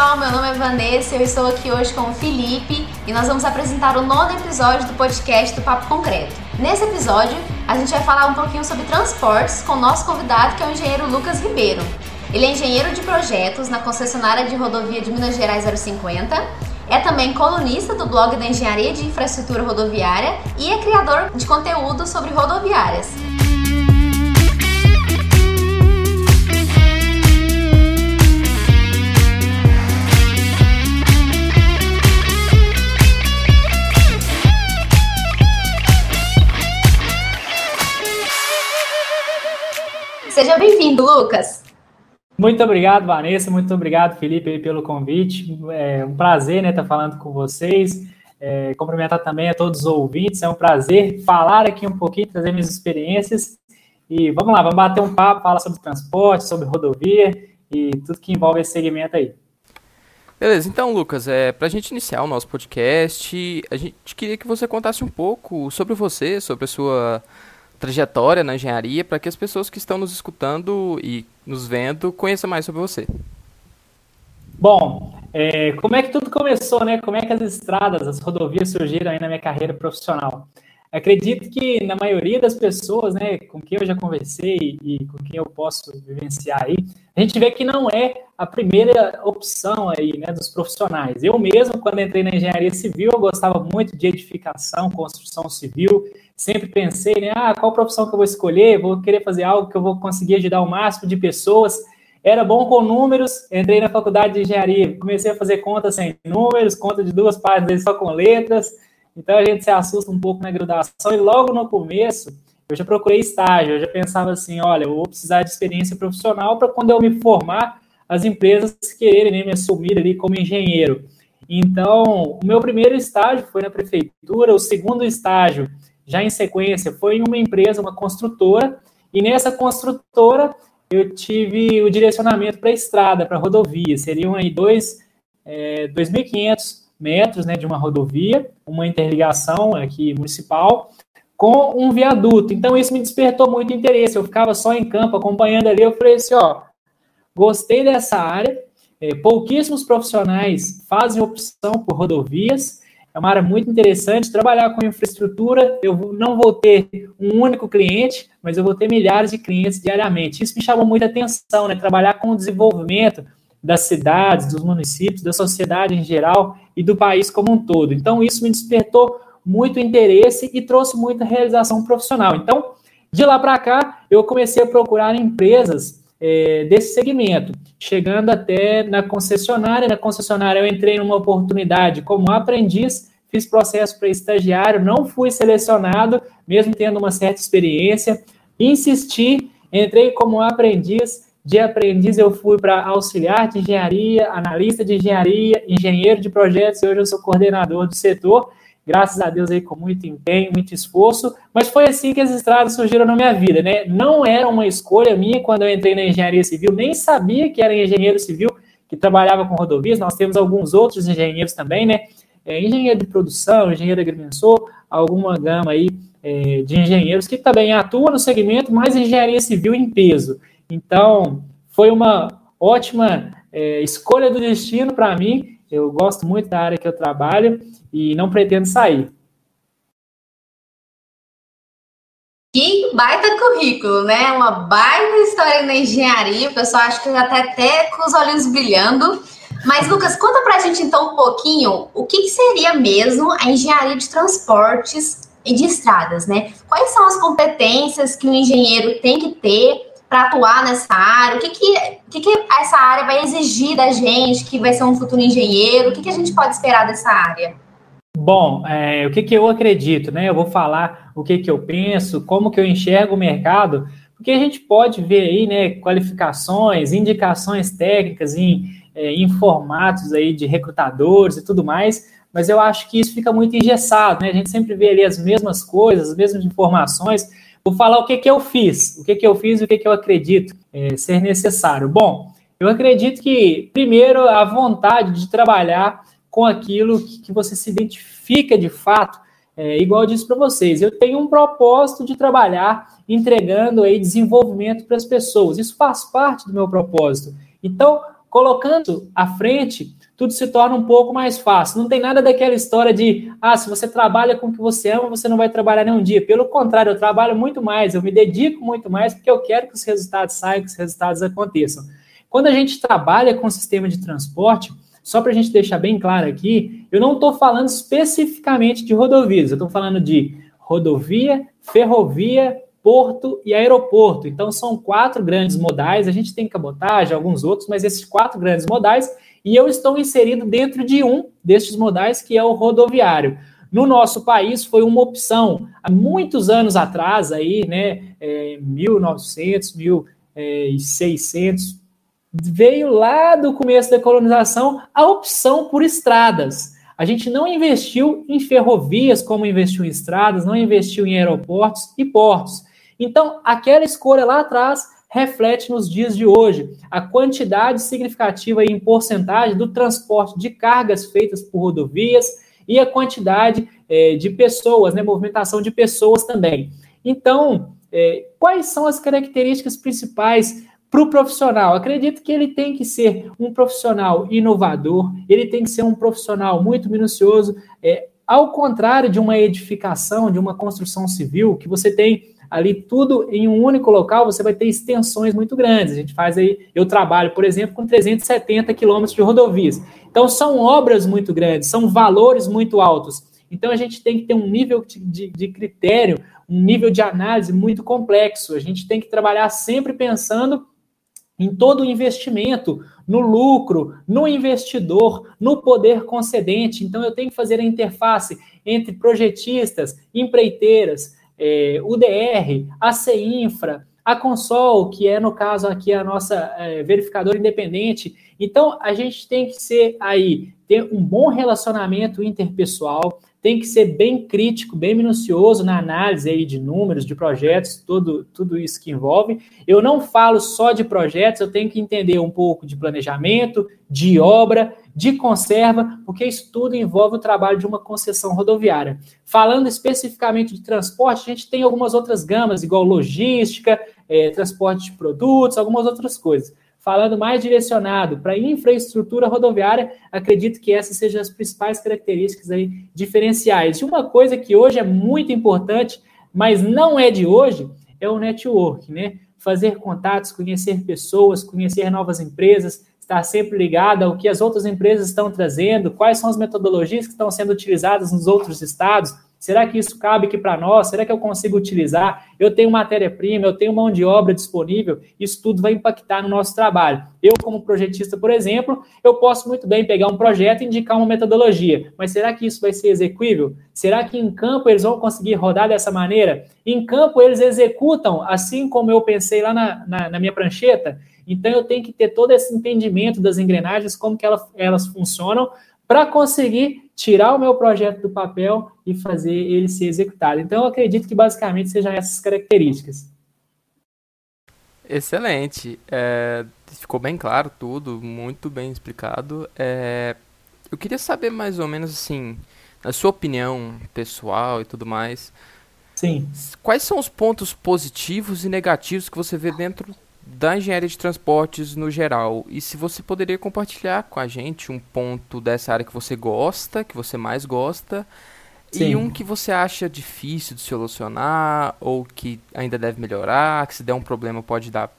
pessoal, meu nome é Vanessa, eu estou aqui hoje com o Felipe e nós vamos apresentar o nono episódio do podcast do Papo Concreto. Nesse episódio, a gente vai falar um pouquinho sobre transportes com o nosso convidado, que é o engenheiro Lucas Ribeiro. Ele é engenheiro de projetos na concessionária de rodovia de Minas Gerais 050, é também colunista do blog da Engenharia de Infraestrutura Rodoviária e é criador de conteúdo sobre rodoviárias. Seja bem-vindo, Lucas. Muito obrigado, Vanessa. Muito obrigado, Felipe, pelo convite. É um prazer né, estar falando com vocês. É, cumprimentar também a todos os ouvintes. É um prazer falar aqui um pouquinho, trazer minhas experiências. E vamos lá, vamos bater um papo, falar sobre transporte, sobre rodovia e tudo que envolve esse segmento aí. Beleza, então, Lucas, é, para a gente iniciar o nosso podcast, a gente queria que você contasse um pouco sobre você, sobre a sua trajetória na engenharia para que as pessoas que estão nos escutando e nos vendo conheçam mais sobre você. Bom, é, como é que tudo começou, né? Como é que as estradas, as rodovias surgiram aí na minha carreira profissional? Acredito que na maioria das pessoas, né, com quem eu já conversei e com quem eu posso vivenciar aí, a gente vê que não é a primeira opção aí, né, dos profissionais. Eu mesmo, quando entrei na engenharia civil, eu gostava muito de edificação, construção civil, sempre pensei, né, ah, qual profissão que eu vou escolher? Vou querer fazer algo que eu vou conseguir ajudar o máximo de pessoas. Era bom com números, entrei na faculdade de engenharia, comecei a fazer contas sem números, conta de duas páginas só com letras. Então a gente se assusta um pouco na graduação e logo no começo eu já procurei estágio, eu já pensava assim, olha, eu vou precisar de experiência profissional para quando eu me formar, as empresas quererem né, me assumir ali como engenheiro. Então, o meu primeiro estágio foi na prefeitura, o segundo estágio já em sequência, foi em uma empresa, uma construtora, e nessa construtora eu tive o direcionamento para estrada, para rodovia. Seriam aí dois, é, 2.500 metros né, de uma rodovia, uma interligação aqui municipal, com um viaduto. Então isso me despertou muito interesse. Eu ficava só em campo acompanhando ali. Eu falei assim: ó, gostei dessa área. É, pouquíssimos profissionais fazem opção por rodovias. É uma área muito interessante. Trabalhar com infraestrutura, eu não vou ter um único cliente, mas eu vou ter milhares de clientes diariamente. Isso me chamou muita atenção, né? Trabalhar com desenvolvimento das cidades, dos municípios, da sociedade em geral e do país como um todo. Então, isso me despertou muito interesse e trouxe muita realização profissional. Então, de lá para cá, eu comecei a procurar empresas é, desse segmento, chegando até na concessionária. Na concessionária, eu entrei numa oportunidade como aprendiz, fiz processo para estagiário, não fui selecionado, mesmo tendo uma certa experiência, insisti, entrei como aprendiz. De aprendiz, eu fui para auxiliar de engenharia, analista de engenharia, engenheiro de projetos, e hoje eu sou coordenador do setor graças a Deus aí com muito empenho, muito esforço, mas foi assim que as estradas surgiram na minha vida, né? Não era uma escolha minha quando eu entrei na engenharia civil, nem sabia que era engenheiro civil que trabalhava com rodovias, nós temos alguns outros engenheiros também, né? É, engenheiro de produção, engenheiro agrimensor, alguma gama aí é, de engenheiros que também atuam no segmento, mas engenharia civil em peso. Então, foi uma ótima é, escolha do destino para mim. Eu gosto muito da área que eu trabalho e não pretendo sair. Que baita currículo, né? Uma baita história na engenharia. O pessoal acha que já está até com os olhos brilhando. Mas, Lucas, conta pra gente então um pouquinho o que, que seria mesmo a engenharia de transportes e de estradas, né? Quais são as competências que o engenheiro tem que ter para atuar nessa área? O que, que, que, que essa área vai exigir da gente, que vai ser um futuro engenheiro? O que, que a gente pode esperar dessa área? Bom, é, o que, que eu acredito, né? Eu vou falar o que, que eu penso, como que eu enxergo o mercado, porque a gente pode ver aí, né, qualificações, indicações técnicas em, é, em formatos aí de recrutadores e tudo mais, mas eu acho que isso fica muito engessado, né? A gente sempre vê ali as mesmas coisas, as mesmas informações. Vou falar o que, que eu fiz, o que, que eu fiz e o que, que eu acredito é, ser necessário. Bom, eu acredito que, primeiro, a vontade de trabalhar com aquilo que você se identifica de fato. É, igual eu disse para vocês, eu tenho um propósito de trabalhar entregando aí desenvolvimento para as pessoas. Isso faz parte do meu propósito. Então, colocando à frente, tudo se torna um pouco mais fácil. Não tem nada daquela história de, ah, se você trabalha com o que você ama, você não vai trabalhar nenhum dia. Pelo contrário, eu trabalho muito mais, eu me dedico muito mais porque eu quero que os resultados saiam, que os resultados aconteçam. Quando a gente trabalha com o sistema de transporte, só para a gente deixar bem claro aqui, eu não estou falando especificamente de rodovias, eu estou falando de rodovia, ferrovia, porto e aeroporto. Então, são quatro grandes modais. A gente tem cabotagem, alguns outros, mas esses quatro grandes modais, e eu estou inserido dentro de um destes modais, que é o rodoviário. No nosso país foi uma opção há muitos anos atrás, aí, né, é, 1900, 1600, veio lá do começo da colonização a opção por estradas. A gente não investiu em ferrovias como investiu em estradas, não investiu em aeroportos e portos. Então, aquela escolha lá atrás reflete nos dias de hoje. A quantidade significativa em porcentagem do transporte de cargas feitas por rodovias e a quantidade é, de pessoas, né, movimentação de pessoas também. Então, é, quais são as características principais para o profissional, acredito que ele tem que ser um profissional inovador, ele tem que ser um profissional muito minucioso, é, ao contrário de uma edificação, de uma construção civil, que você tem ali tudo em um único local, você vai ter extensões muito grandes. A gente faz aí, eu trabalho, por exemplo, com 370 quilômetros de rodovias. Então, são obras muito grandes, são valores muito altos. Então, a gente tem que ter um nível de, de critério, um nível de análise muito complexo. A gente tem que trabalhar sempre pensando em todo o investimento, no lucro, no investidor, no poder concedente. Então, eu tenho que fazer a interface entre projetistas, empreiteiras, é, UDR, a CINFRA, a Consol, que é, no caso aqui, a nossa é, verificadora independente. Então, a gente tem que ser aí, ter um bom relacionamento interpessoal, tem que ser bem crítico, bem minucioso na análise aí de números, de projetos, tudo, tudo isso que envolve. Eu não falo só de projetos, eu tenho que entender um pouco de planejamento, de obra, de conserva, porque isso tudo envolve o trabalho de uma concessão rodoviária. Falando especificamente de transporte, a gente tem algumas outras gamas, igual logística, é, transporte de produtos, algumas outras coisas falando mais direcionado para infraestrutura rodoviária, acredito que essas sejam as principais características aí diferenciais. E uma coisa que hoje é muito importante, mas não é de hoje, é o network, né? Fazer contatos, conhecer pessoas, conhecer novas empresas, estar sempre ligado ao que as outras empresas estão trazendo, quais são as metodologias que estão sendo utilizadas nos outros estados, Será que isso cabe aqui para nós? Será que eu consigo utilizar? Eu tenho matéria-prima, eu tenho mão de obra disponível, isso tudo vai impactar no nosso trabalho. Eu, como projetista, por exemplo, eu posso muito bem pegar um projeto e indicar uma metodologia, mas será que isso vai ser execuível? Será que em campo eles vão conseguir rodar dessa maneira? Em campo eles executam assim como eu pensei lá na, na, na minha prancheta? Então eu tenho que ter todo esse entendimento das engrenagens, como que elas, elas funcionam, para conseguir tirar o meu projeto do papel e fazer ele ser executado. Então, eu acredito que basicamente sejam essas características. Excelente. É, ficou bem claro tudo, muito bem explicado. É, eu queria saber mais ou menos assim, na sua opinião pessoal e tudo mais. Sim. Quais são os pontos positivos e negativos que você vê dentro da engenharia de transportes no geral. E se você poderia compartilhar com a gente um ponto dessa área que você gosta, que você mais gosta, Sim. e um que você acha difícil de solucionar, ou que ainda deve melhorar, que se der um problema pode dar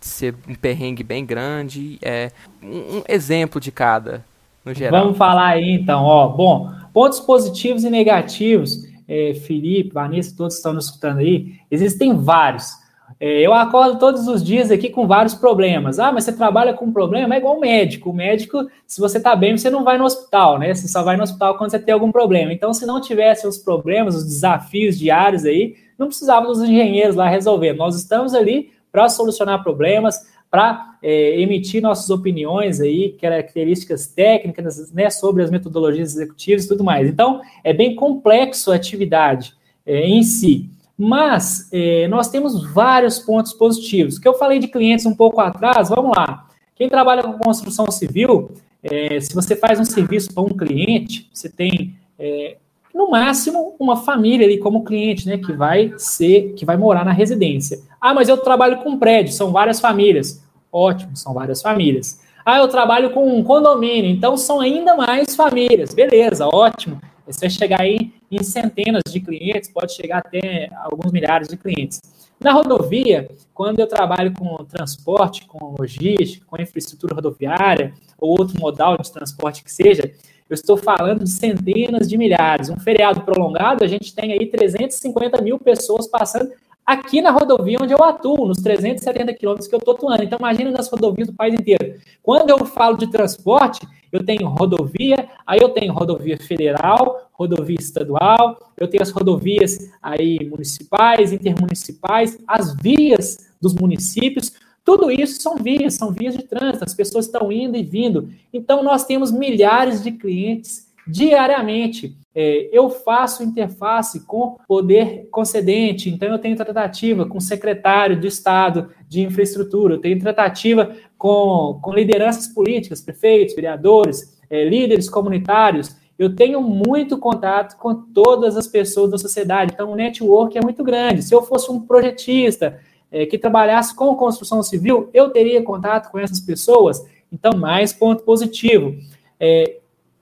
ser um perrengue bem grande. É um, um exemplo de cada, no geral. Vamos falar aí então, ó. Bom, pontos positivos e negativos. É, Felipe, Vanessa, todos estão nos escutando aí. Existem vários. É, eu acordo todos os dias aqui com vários problemas. Ah, mas você trabalha com problema? É igual o médico. O médico, se você está bem, você não vai no hospital, né? Você só vai no hospital quando você tem algum problema. Então, se não tivesse os problemas, os desafios diários aí, não precisava dos engenheiros lá resolver. Nós estamos ali para solucionar problemas, para é, emitir nossas opiniões aí, características técnicas, né, sobre as metodologias executivas e tudo mais. Então, é bem complexo a atividade é, em si. Mas é, nós temos vários pontos positivos. Que eu falei de clientes um pouco atrás, vamos lá. Quem trabalha com construção civil, é, se você faz um serviço para um cliente, você tem é, no máximo uma família ali como cliente, né, que vai ser, que vai morar na residência. Ah, mas eu trabalho com prédio, são várias famílias. Ótimo, são várias famílias. Ah, eu trabalho com um condomínio, então são ainda mais famílias. Beleza, ótimo. Você vai chegar aí em centenas de clientes, pode chegar até alguns milhares de clientes. Na rodovia, quando eu trabalho com transporte, com logística, com infraestrutura rodoviária ou outro modal de transporte que seja, eu estou falando de centenas de milhares. Um feriado prolongado, a gente tem aí 350 mil pessoas passando aqui na rodovia onde eu atuo, nos 370 quilômetros que eu estou atuando. Então, imagina nas rodovias do país inteiro. Quando eu falo de transporte, eu tenho rodovia, aí eu tenho rodovia federal, rodovia estadual, eu tenho as rodovias aí municipais, intermunicipais, as vias dos municípios, tudo isso são vias, são vias de trânsito, as pessoas estão indo e vindo. Então, nós temos milhares de clientes diariamente. É, eu faço interface com poder concedente, então eu tenho tratativa com secretário do Estado de Infraestrutura, eu tenho tratativa com, com lideranças políticas, prefeitos, vereadores, é, líderes comunitários. Eu tenho muito contato com todas as pessoas da sociedade, então o network é muito grande. Se eu fosse um projetista é, que trabalhasse com construção civil, eu teria contato com essas pessoas, então mais ponto positivo. É,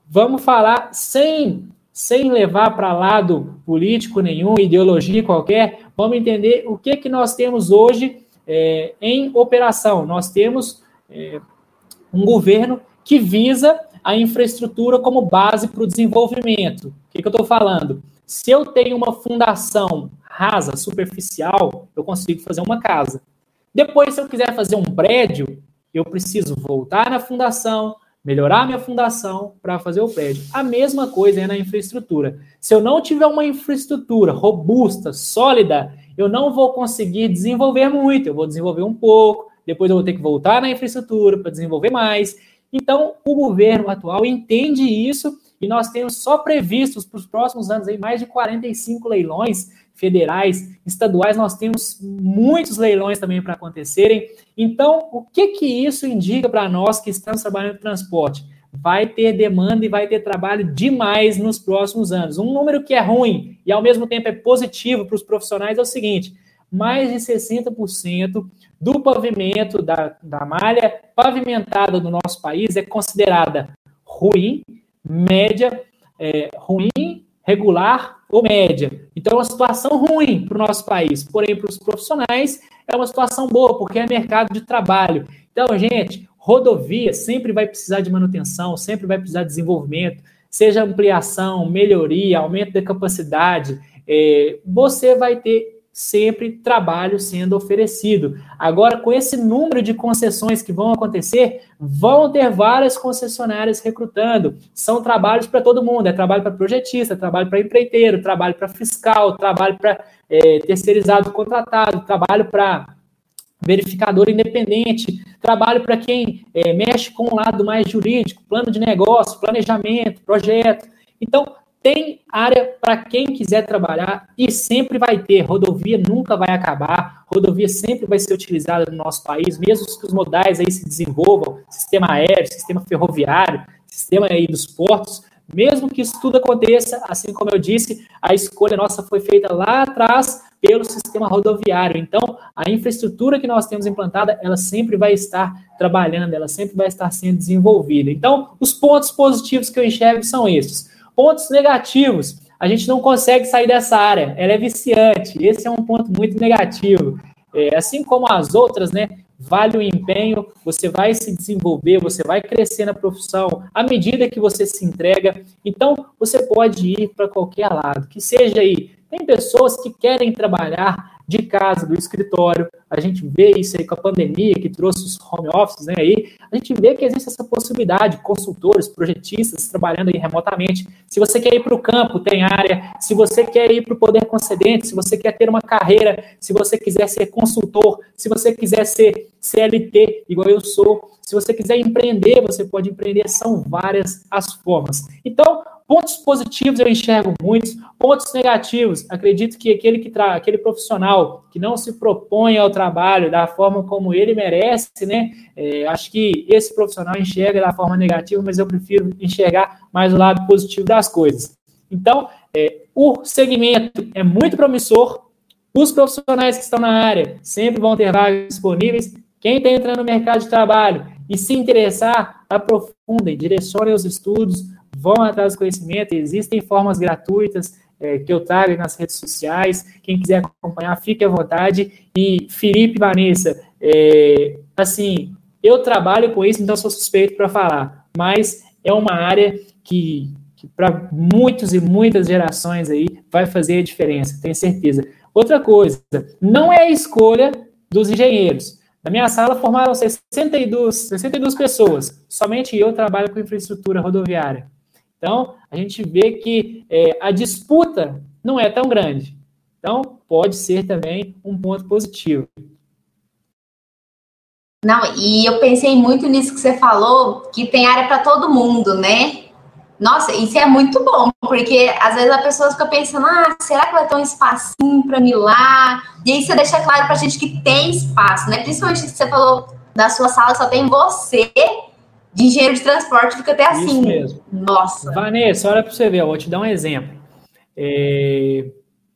vamos falar sem, sem levar para lado político nenhum, ideologia qualquer, vamos entender o que, que nós temos hoje é, em operação. Nós temos é, um governo que visa a infraestrutura como base para o desenvolvimento. O que, que eu estou falando? Se eu tenho uma fundação rasa, superficial, eu consigo fazer uma casa. Depois, se eu quiser fazer um prédio, eu preciso voltar na fundação, melhorar minha fundação para fazer o prédio. A mesma coisa é na infraestrutura. Se eu não tiver uma infraestrutura robusta, sólida, eu não vou conseguir desenvolver muito. Eu vou desenvolver um pouco, depois eu vou ter que voltar na infraestrutura para desenvolver mais. Então, o governo atual entende isso e nós temos só previstos para os próximos anos aí mais de 45 leilões federais, estaduais, nós temos muitos leilões também para acontecerem. Então, o que que isso indica para nós que estamos trabalhando no transporte? Vai ter demanda e vai ter trabalho demais nos próximos anos. Um número que é ruim e ao mesmo tempo é positivo para os profissionais é o seguinte: mais de 60% do pavimento, da, da malha pavimentada do nosso país é considerada ruim, média, é, ruim, regular ou média. Então, é uma situação ruim para o nosso país. Porém, para os profissionais, é uma situação boa, porque é mercado de trabalho. Então, gente, rodovia sempre vai precisar de manutenção, sempre vai precisar de desenvolvimento, seja ampliação, melhoria, aumento da capacidade. É, você vai ter sempre trabalho sendo oferecido. Agora, com esse número de concessões que vão acontecer, vão ter várias concessionárias recrutando. São trabalhos para todo mundo: é trabalho para projetista, é trabalho para empreiteiro, trabalho para fiscal, trabalho para é, terceirizado contratado, trabalho para verificador independente, trabalho para quem é, mexe com o lado mais jurídico, plano de negócio, planejamento, projeto. Então, tem área para quem quiser trabalhar e sempre vai ter. Rodovia nunca vai acabar, rodovia sempre vai ser utilizada no nosso país, mesmo que os modais aí se desenvolvam, sistema aéreo, sistema ferroviário, sistema aí dos portos, mesmo que isso tudo aconteça, assim como eu disse, a escolha nossa foi feita lá atrás pelo sistema rodoviário. Então, a infraestrutura que nós temos implantada, ela sempre vai estar trabalhando, ela sempre vai estar sendo desenvolvida. Então, os pontos positivos que eu enxergo são esses Pontos negativos. A gente não consegue sair dessa área. Ela é viciante. Esse é um ponto muito negativo. É, assim como as outras, né? Vale o empenho, você vai se desenvolver, você vai crescer na profissão à medida que você se entrega. Então, você pode ir para qualquer lado, que seja aí. Tem pessoas que querem trabalhar de casa, do escritório. A gente vê isso aí com a pandemia que trouxe os home offices, né? Aí a gente vê que existe essa possibilidade, consultores, projetistas trabalhando aí remotamente. Se você quer ir para o campo, tem área. Se você quer ir para o poder concedente, se você quer ter uma carreira, se você quiser ser consultor, se você quiser ser CLT, igual eu sou, se você quiser empreender, você pode empreender. São várias as formas. Então, Pontos positivos eu enxergo muitos, pontos negativos, acredito que aquele que tra... aquele profissional que não se propõe ao trabalho da forma como ele merece, né? É, acho que esse profissional enxerga da forma negativa, mas eu prefiro enxergar mais o lado positivo das coisas. Então, é, o segmento é muito promissor, os profissionais que estão na área sempre vão ter vagas disponíveis Quem está entrando no mercado de trabalho e se interessar, aprofundem, direcionem os estudos, vão atrás do conhecimento. Existem formas gratuitas é, que eu trago nas redes sociais. Quem quiser acompanhar, fique à vontade. E Felipe Vanessa, é, assim, eu trabalho com isso, então sou suspeito para falar, mas é uma área que, que para muitos e muitas gerações aí vai fazer a diferença, tenho certeza. Outra coisa, não é a escolha dos engenheiros. Na minha sala formaram 62, 62 pessoas, somente eu trabalho com infraestrutura rodoviária. Então, a gente vê que é, a disputa não é tão grande. Então, pode ser também um ponto positivo. Não, e eu pensei muito nisso que você falou, que tem área para todo mundo, né? Nossa, isso é muito bom, porque às vezes a pessoa fica pensando, ah, será que vai ter um espacinho para mim lá? E aí você deixa claro para a gente que tem espaço, né? Principalmente que você falou da sua sala só tem você, de engenheiro de transporte, fica até assim. Isso mesmo. Nossa. Vanessa, olha para você ver, eu vou te dar um exemplo. É...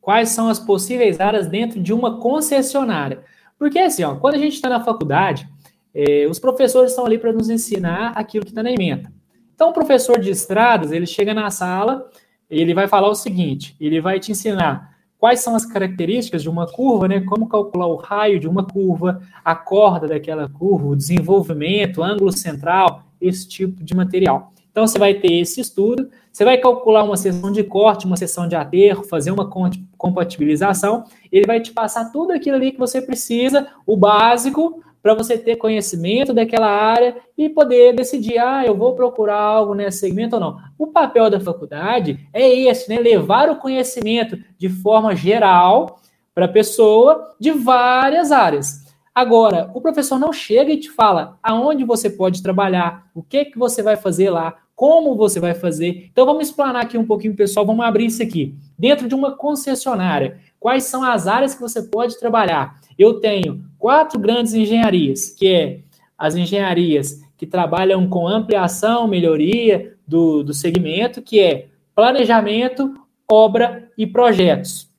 Quais são as possíveis áreas dentro de uma concessionária? Porque assim, ó, quando a gente está na faculdade, é, os professores estão ali para nos ensinar aquilo que está na emenda. Então, o professor de estradas, ele chega na sala, ele vai falar o seguinte, ele vai te ensinar quais são as características de uma curva, né? Como calcular o raio de uma curva, a corda daquela curva, o desenvolvimento, ângulo central, esse tipo de material. Então, você vai ter esse estudo, você vai calcular uma seção de corte, uma seção de aterro, fazer uma compatibilização, ele vai te passar tudo aquilo ali que você precisa, o básico, para você ter conhecimento daquela área e poder decidir, ah, eu vou procurar algo nesse segmento ou não. O papel da faculdade é esse, né? Levar o conhecimento de forma geral para a pessoa de várias áreas. Agora, o professor não chega e te fala aonde você pode trabalhar, o que que você vai fazer lá, como você vai fazer. Então vamos explanar aqui um pouquinho, pessoal, vamos abrir isso aqui. Dentro de uma concessionária, quais são as áreas que você pode trabalhar? Eu tenho quatro grandes engenharias, que é as engenharias que trabalham com ampliação, melhoria do, do segmento, que é planejamento, obra e projetos.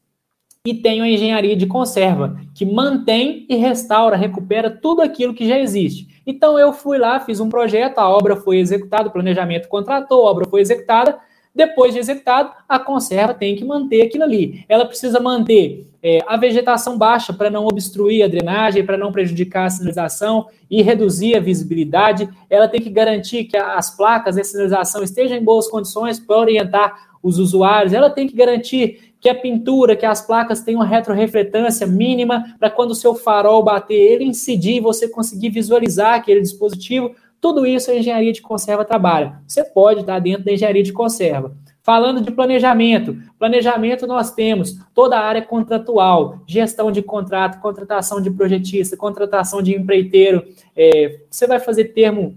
E tenho a engenharia de conserva, que mantém e restaura, recupera tudo aquilo que já existe. Então eu fui lá, fiz um projeto, a obra foi executada, o planejamento contratou, a obra foi executada, depois de executado, a conserva tem que manter aquilo ali. Ela precisa manter é, a vegetação baixa para não obstruir a drenagem, para não prejudicar a sinalização e reduzir a visibilidade. Ela tem que garantir que as placas de sinalização estejam em boas condições para orientar os usuários. Ela tem que garantir que a pintura, que as placas tenham retrorefletância mínima para quando o seu farol bater, ele incidir e você conseguir visualizar aquele dispositivo tudo isso a engenharia de conserva trabalha. Você pode estar dentro da engenharia de conserva. Falando de planejamento, planejamento nós temos toda a área contratual, gestão de contrato, contratação de projetista, contratação de empreiteiro. É, você vai fazer termo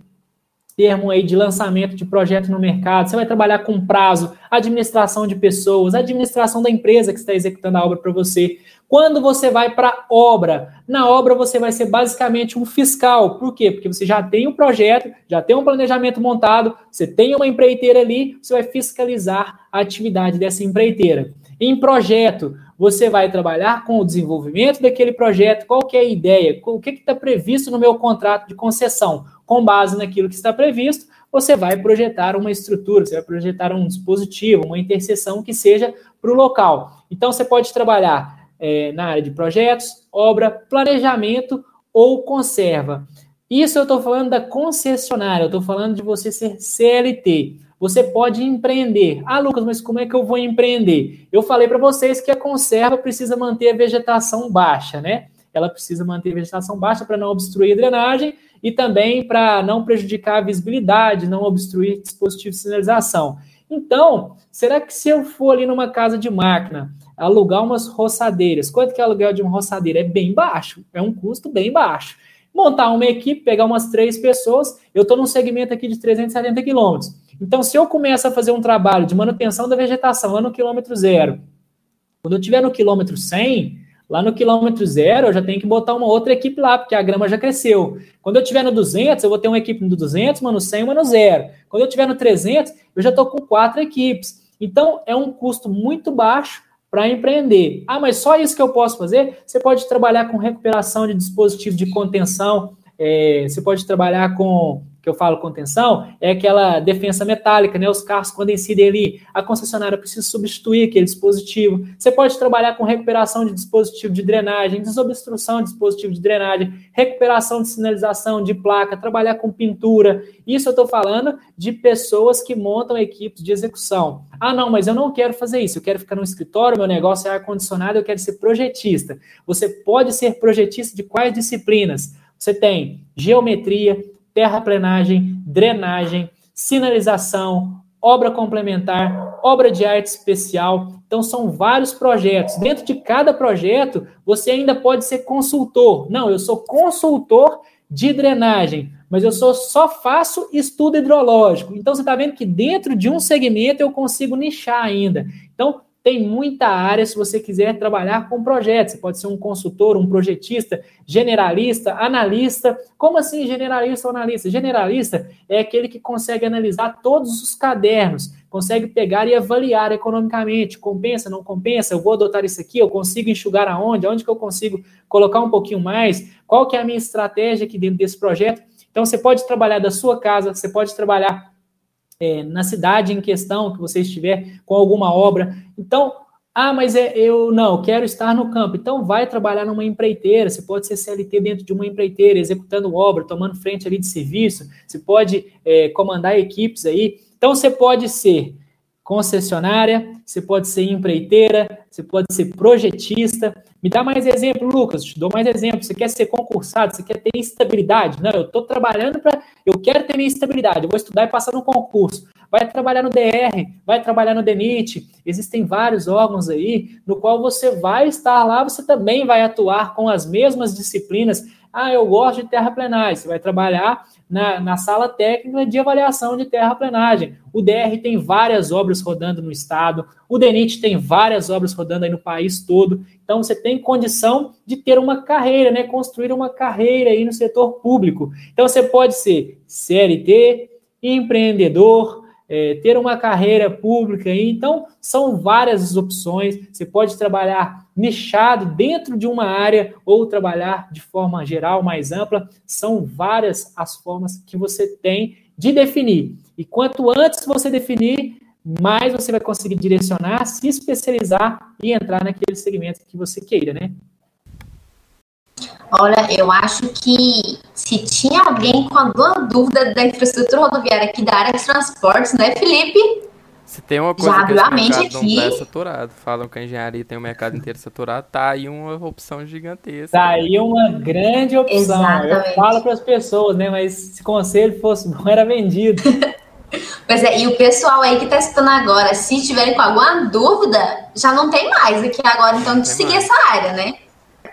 termo aí de lançamento de projeto no mercado, você vai trabalhar com prazo, administração de pessoas, administração da empresa que está executando a obra para você. Quando você vai para obra, na obra você vai ser basicamente um fiscal. Por quê? Porque você já tem um projeto, já tem um planejamento montado, você tem uma empreiteira ali, você vai fiscalizar a atividade dessa empreiteira. Em projeto, você vai trabalhar com o desenvolvimento daquele projeto, qual que é a ideia, o que está previsto no meu contrato de concessão. Com base naquilo que está previsto, você vai projetar uma estrutura, você vai projetar um dispositivo, uma interseção que seja para o local. Então, você pode trabalhar é, na área de projetos, obra, planejamento ou conserva. Isso eu estou falando da concessionária, eu estou falando de você ser CLT. Você pode empreender. Ah, Lucas, mas como é que eu vou empreender? Eu falei para vocês que a conserva precisa manter a vegetação baixa, né? Ela precisa manter a vegetação baixa para não obstruir a drenagem e também para não prejudicar a visibilidade, não obstruir dispositivo de sinalização. Então, será que se eu for ali numa casa de máquina, alugar umas roçadeiras. Quanto que é o aluguel de uma roçadeira? É bem baixo, é um custo bem baixo. Montar uma equipe, pegar umas três pessoas, eu estou num segmento aqui de 370 quilômetros. Então, se eu começo a fazer um trabalho de manutenção da vegetação lá no quilômetro zero, quando eu estiver no quilômetro 100, lá no quilômetro zero, eu já tenho que botar uma outra equipe lá, porque a grama já cresceu. Quando eu estiver no 200, eu vou ter uma equipe no 200, uma no 100 uma no zero. Quando eu estiver no 300, eu já estou com quatro equipes. Então, é um custo muito baixo para empreender. Ah, mas só isso que eu posso fazer? Você pode trabalhar com recuperação de dispositivos de contenção, é, você pode trabalhar com que eu falo contenção, é aquela defensa metálica, né? Os carros, quando incidem ali, a concessionária precisa substituir aquele dispositivo. Você pode trabalhar com recuperação de dispositivo de drenagem, desobstrução de dispositivo de drenagem, recuperação de sinalização de placa, trabalhar com pintura. Isso eu estou falando de pessoas que montam equipes de execução. Ah, não, mas eu não quero fazer isso. Eu quero ficar no escritório, meu negócio é ar-condicionado, eu quero ser projetista. Você pode ser projetista de quais disciplinas? Você tem geometria, terraplenagem, drenagem, sinalização, obra complementar, obra de arte especial. Então, são vários projetos. Dentro de cada projeto, você ainda pode ser consultor. Não, eu sou consultor de drenagem, mas eu sou, só faço estudo hidrológico. Então, você está vendo que dentro de um segmento eu consigo nichar ainda. Então, tem muita área se você quiser trabalhar com projetos. Você pode ser um consultor, um projetista, generalista, analista. Como assim generalista ou analista? Generalista é aquele que consegue analisar todos os cadernos, consegue pegar e avaliar economicamente. Compensa, não compensa? Eu vou adotar isso aqui? Eu consigo enxugar aonde? Aonde que eu consigo colocar um pouquinho mais? Qual que é a minha estratégia aqui dentro desse projeto? Então, você pode trabalhar da sua casa, você pode trabalhar é, na cidade em questão que você estiver com alguma obra. Então, ah, mas é, eu não, quero estar no campo. Então, vai trabalhar numa empreiteira. Você pode ser CLT dentro de uma empreiteira, executando obra, tomando frente ali de serviço. Você pode é, comandar equipes aí. Então, você pode ser concessionária, você pode ser empreiteira, você pode ser projetista. Me dá mais exemplo, Lucas, te dou mais exemplo. Você quer ser concursado, você quer ter estabilidade? Não, eu estou trabalhando para. Eu quero ter minha estabilidade, eu vou estudar e passar no concurso. Vai trabalhar no DR, vai trabalhar no DENIT. Existem vários órgãos aí no qual você vai estar lá, você também vai atuar com as mesmas disciplinas. Ah, eu gosto de terraplenagem. Você vai trabalhar na, na sala técnica de avaliação de terraplenagem. O DR tem várias obras rodando no estado, o DENIT tem várias obras rodando aí no país todo. Então, você tem condição de ter uma carreira, né? Construir uma carreira aí no setor público. Então, você pode ser CLT, empreendedor, é, ter uma carreira pública. Então, são várias as opções. Você pode trabalhar nichado dentro de uma área ou trabalhar de forma geral, mais ampla. São várias as formas que você tem de definir. E quanto antes você definir, mais você vai conseguir direcionar, se especializar e entrar naquele segmento que você queira, né? Olha, eu acho que se tinha alguém com alguma dúvida da infraestrutura rodoviária aqui da área de transportes, né, Felipe? Se tem uma coisa Já que esse mercado aqui. não tá saturado, falam que a engenharia tem o mercado inteiro saturado, tá aí uma opção gigantesca. Tá aí uma grande opção. Exatamente. Eu falo para as pessoas, né, mas se conselho fosse bom, era vendido. Pois é, e o pessoal aí que está escutando agora, se tiverem com alguma dúvida, já não tem mais aqui agora, então, de seguir mais. essa área, né?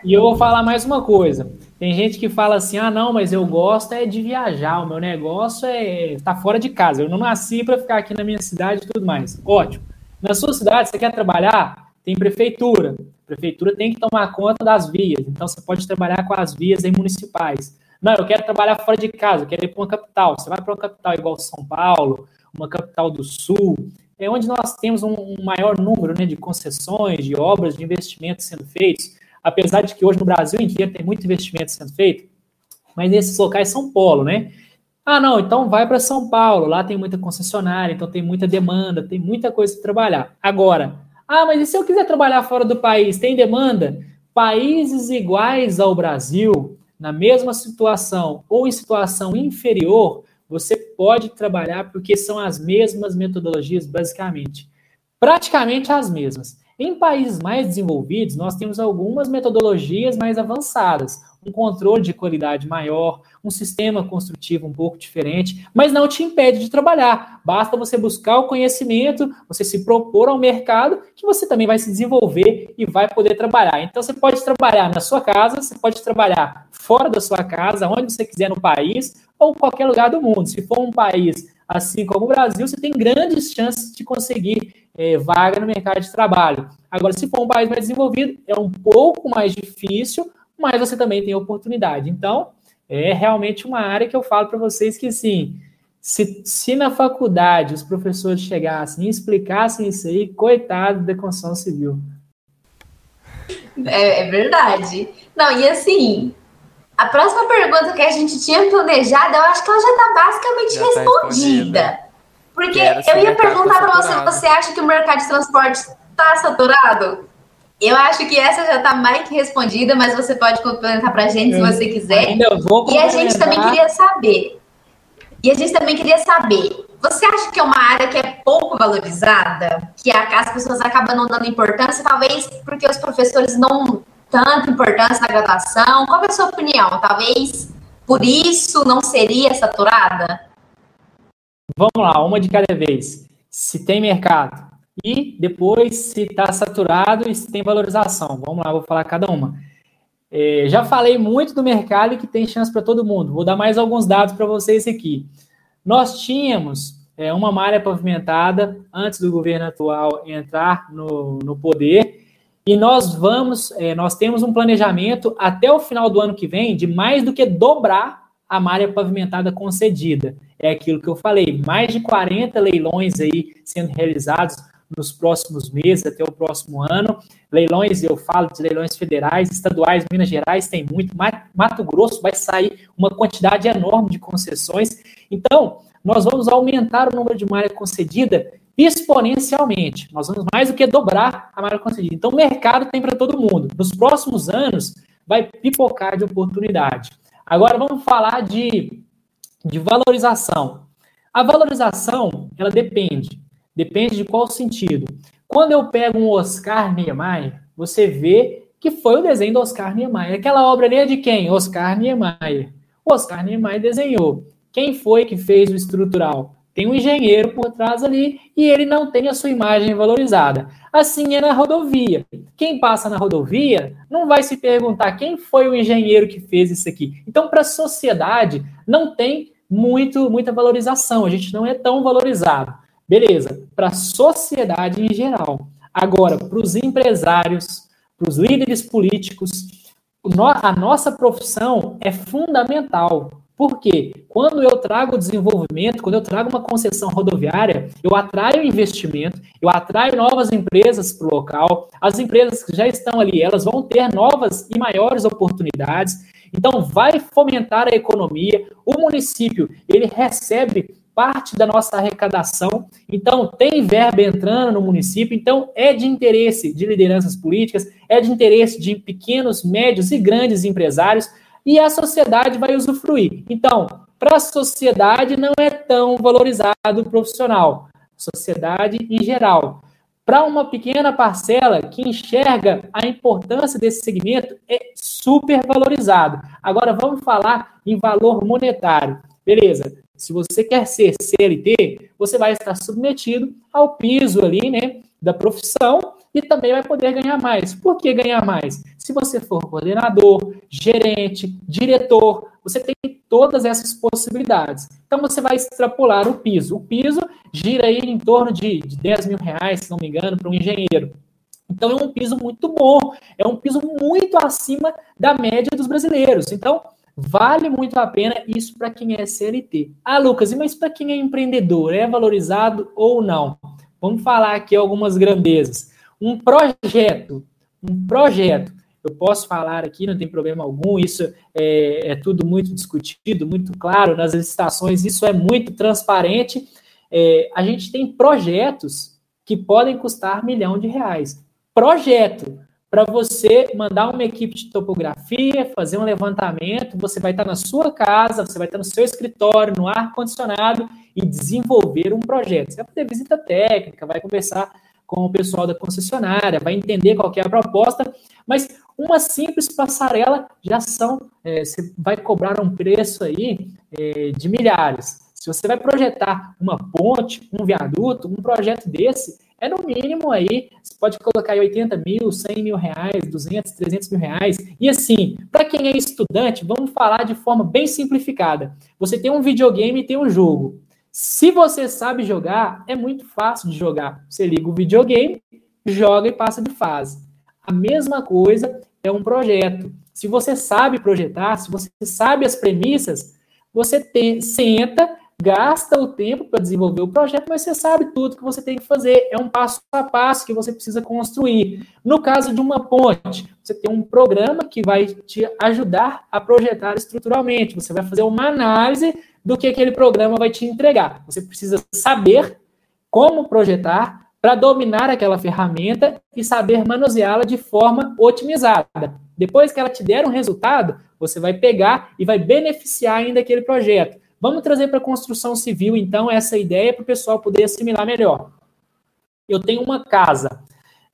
E eu vou falar mais uma coisa. Tem gente que fala assim: ah, não, mas eu gosto é de viajar, o meu negócio é estar tá fora de casa. Eu não nasci para ficar aqui na minha cidade e tudo mais. Ótimo. Na sua cidade, você quer trabalhar? Tem prefeitura. A prefeitura tem que tomar conta das vias. Então, você pode trabalhar com as vias municipais. Não, eu quero trabalhar fora de casa, eu quero ir para uma capital. Você vai para uma capital igual São Paulo, uma capital do Sul, é onde nós temos um, maior número né, de concessões, de obras, de investimentos sendo feitos apesar de que hoje no Brasil inteiro tem muito investimento sendo feito, mas nesses locais são polo, né? Ah, não, então vai para São Paulo, lá tem muita concessionária, então tem muita demanda, tem muita coisa para trabalhar. Agora, ah, mas e se eu quiser trabalhar fora do país, tem demanda? Países iguais ao Brasil, na mesma situação ou em situação inferior, você pode trabalhar porque são as mesmas metodologias, basicamente. Praticamente as mesmas. Em países mais desenvolvidos, nós temos algumas metodologias mais avançadas, um controle de qualidade maior, um sistema construtivo um pouco diferente, mas não te impede de trabalhar. Basta você buscar o conhecimento, você se propor ao mercado, que você também vai se desenvolver e vai poder trabalhar. Então, você pode trabalhar na sua casa, você pode trabalhar fora da sua casa, onde você quiser no país ou qualquer lugar do mundo. Se for um país assim como o Brasil, você tem grandes chances de conseguir é, vaga no mercado de trabalho. Agora, se for um país mais desenvolvido, é um pouco mais difícil, mas você também tem oportunidade. Então, é realmente uma área que eu falo para vocês que, sim, se, se na faculdade os professores chegassem e explicassem isso aí, coitado da construção civil. É, é verdade. Não, e assim, A próxima pergunta que a gente tinha planejado, eu acho que ela já está basicamente já tá respondida. Tá Porque eu ia perguntar para você, você acha que o mercado de transporte está saturado? Eu acho que essa já está mais que respondida, mas você pode complementar para a gente eu se você quiser. Ainda vou e a gente também queria saber. E a gente também queria saber. Você acha que é uma área que é pouco valorizada? Que as pessoas acabam não dando importância, talvez porque os professores não tanta importância na graduação? Qual é a sua opinião? Talvez por isso não seria saturada? Vamos lá, uma de cada vez. Se tem mercado, e depois se está saturado e se tem valorização. Vamos lá, vou falar cada uma. É, já falei muito do mercado e que tem chance para todo mundo. Vou dar mais alguns dados para vocês aqui. Nós tínhamos é, uma malha pavimentada antes do governo atual entrar no, no poder e nós vamos, é, nós temos um planejamento até o final do ano que vem de mais do que dobrar a malha pavimentada concedida. É aquilo que eu falei, mais de 40 leilões aí sendo realizados nos próximos meses, até o próximo ano. Leilões, eu falo de leilões federais, estaduais, Minas Gerais tem muito, Mato Grosso vai sair uma quantidade enorme de concessões. Então, nós vamos aumentar o número de malha concedida exponencialmente. Nós vamos mais do que dobrar a malha concedida. Então, o mercado tem para todo mundo. Nos próximos anos, vai pipocar de oportunidade. Agora, vamos falar de, de valorização. A valorização, ela depende Depende de qual sentido. Quando eu pego um Oscar Niemeyer, você vê que foi o desenho do Oscar Niemeyer. Aquela obra ali é de quem? Oscar Niemeyer. O Oscar Niemeyer desenhou. Quem foi que fez o estrutural? Tem um engenheiro por trás ali e ele não tem a sua imagem valorizada. Assim é na rodovia. Quem passa na rodovia não vai se perguntar quem foi o engenheiro que fez isso aqui. Então, para a sociedade, não tem muito, muita valorização. A gente não é tão valorizado. Beleza, para a sociedade em geral. Agora, para os empresários, para os líderes políticos, a nossa profissão é fundamental. Porque quando eu trago desenvolvimento, quando eu trago uma concessão rodoviária, eu atraio investimento, eu atraio novas empresas para o local. As empresas que já estão ali, elas vão ter novas e maiores oportunidades. Então, vai fomentar a economia. O município ele recebe parte da nossa arrecadação. Então, tem verba entrando no município, então é de interesse de lideranças políticas, é de interesse de pequenos, médios e grandes empresários, e a sociedade vai usufruir. Então, para a sociedade não é tão valorizado o profissional, sociedade em geral. Para uma pequena parcela que enxerga a importância desse segmento, é super valorizado. Agora, vamos falar em valor monetário. Beleza, se você quer ser CLT, você vai estar submetido ao piso ali, né, da profissão e também vai poder ganhar mais. Por que ganhar mais? Se você for coordenador, gerente, diretor, você tem todas essas possibilidades. Então você vai extrapolar o piso. O piso gira aí em torno de, de 10 mil reais, se não me engano, para um engenheiro. Então é um piso muito bom, é um piso muito acima da média dos brasileiros. Então, Vale muito a pena isso para quem é CLT. Ah, Lucas, mas para quem é empreendedor, é valorizado ou não? Vamos falar aqui algumas grandezas. Um projeto, um projeto, eu posso falar aqui, não tem problema algum, isso é, é tudo muito discutido, muito claro nas licitações, isso é muito transparente. É, a gente tem projetos que podem custar milhão de reais. Projeto para você mandar uma equipe de topografia, fazer um levantamento, você vai estar na sua casa, você vai estar no seu escritório, no ar-condicionado e desenvolver um projeto. Você vai fazer visita técnica, vai conversar com o pessoal da concessionária, vai entender qual é a proposta, mas uma simples passarela já são, é, você vai cobrar um preço aí é, de milhares. Se você vai projetar uma ponte, um viaduto, um projeto desse, é no mínimo aí, você pode colocar aí 80 mil, 100 mil reais, 200, 300 mil reais. E assim, para quem é estudante, vamos falar de forma bem simplificada. Você tem um videogame e tem um jogo. Se você sabe jogar, é muito fácil de jogar. Você liga o videogame, joga e passa de fase. A mesma coisa é um projeto. Se você sabe projetar, se você sabe as premissas, você tem, senta, gasta o tempo para desenvolver o projeto, mas você sabe tudo que você tem que fazer. É um passo a passo que você precisa construir. No caso de uma ponte, você tem um programa que vai te ajudar a projetar estruturalmente. Você vai fazer uma análise do que aquele programa vai te entregar. Você precisa saber como projetar para dominar aquela ferramenta e saber manuseá-la de forma otimizada. Depois que ela te der um resultado, você vai pegar e vai beneficiar ainda aquele projeto. Vamos trazer para a construção civil, então, essa ideia para o pessoal poder assimilar melhor. Eu tenho uma casa,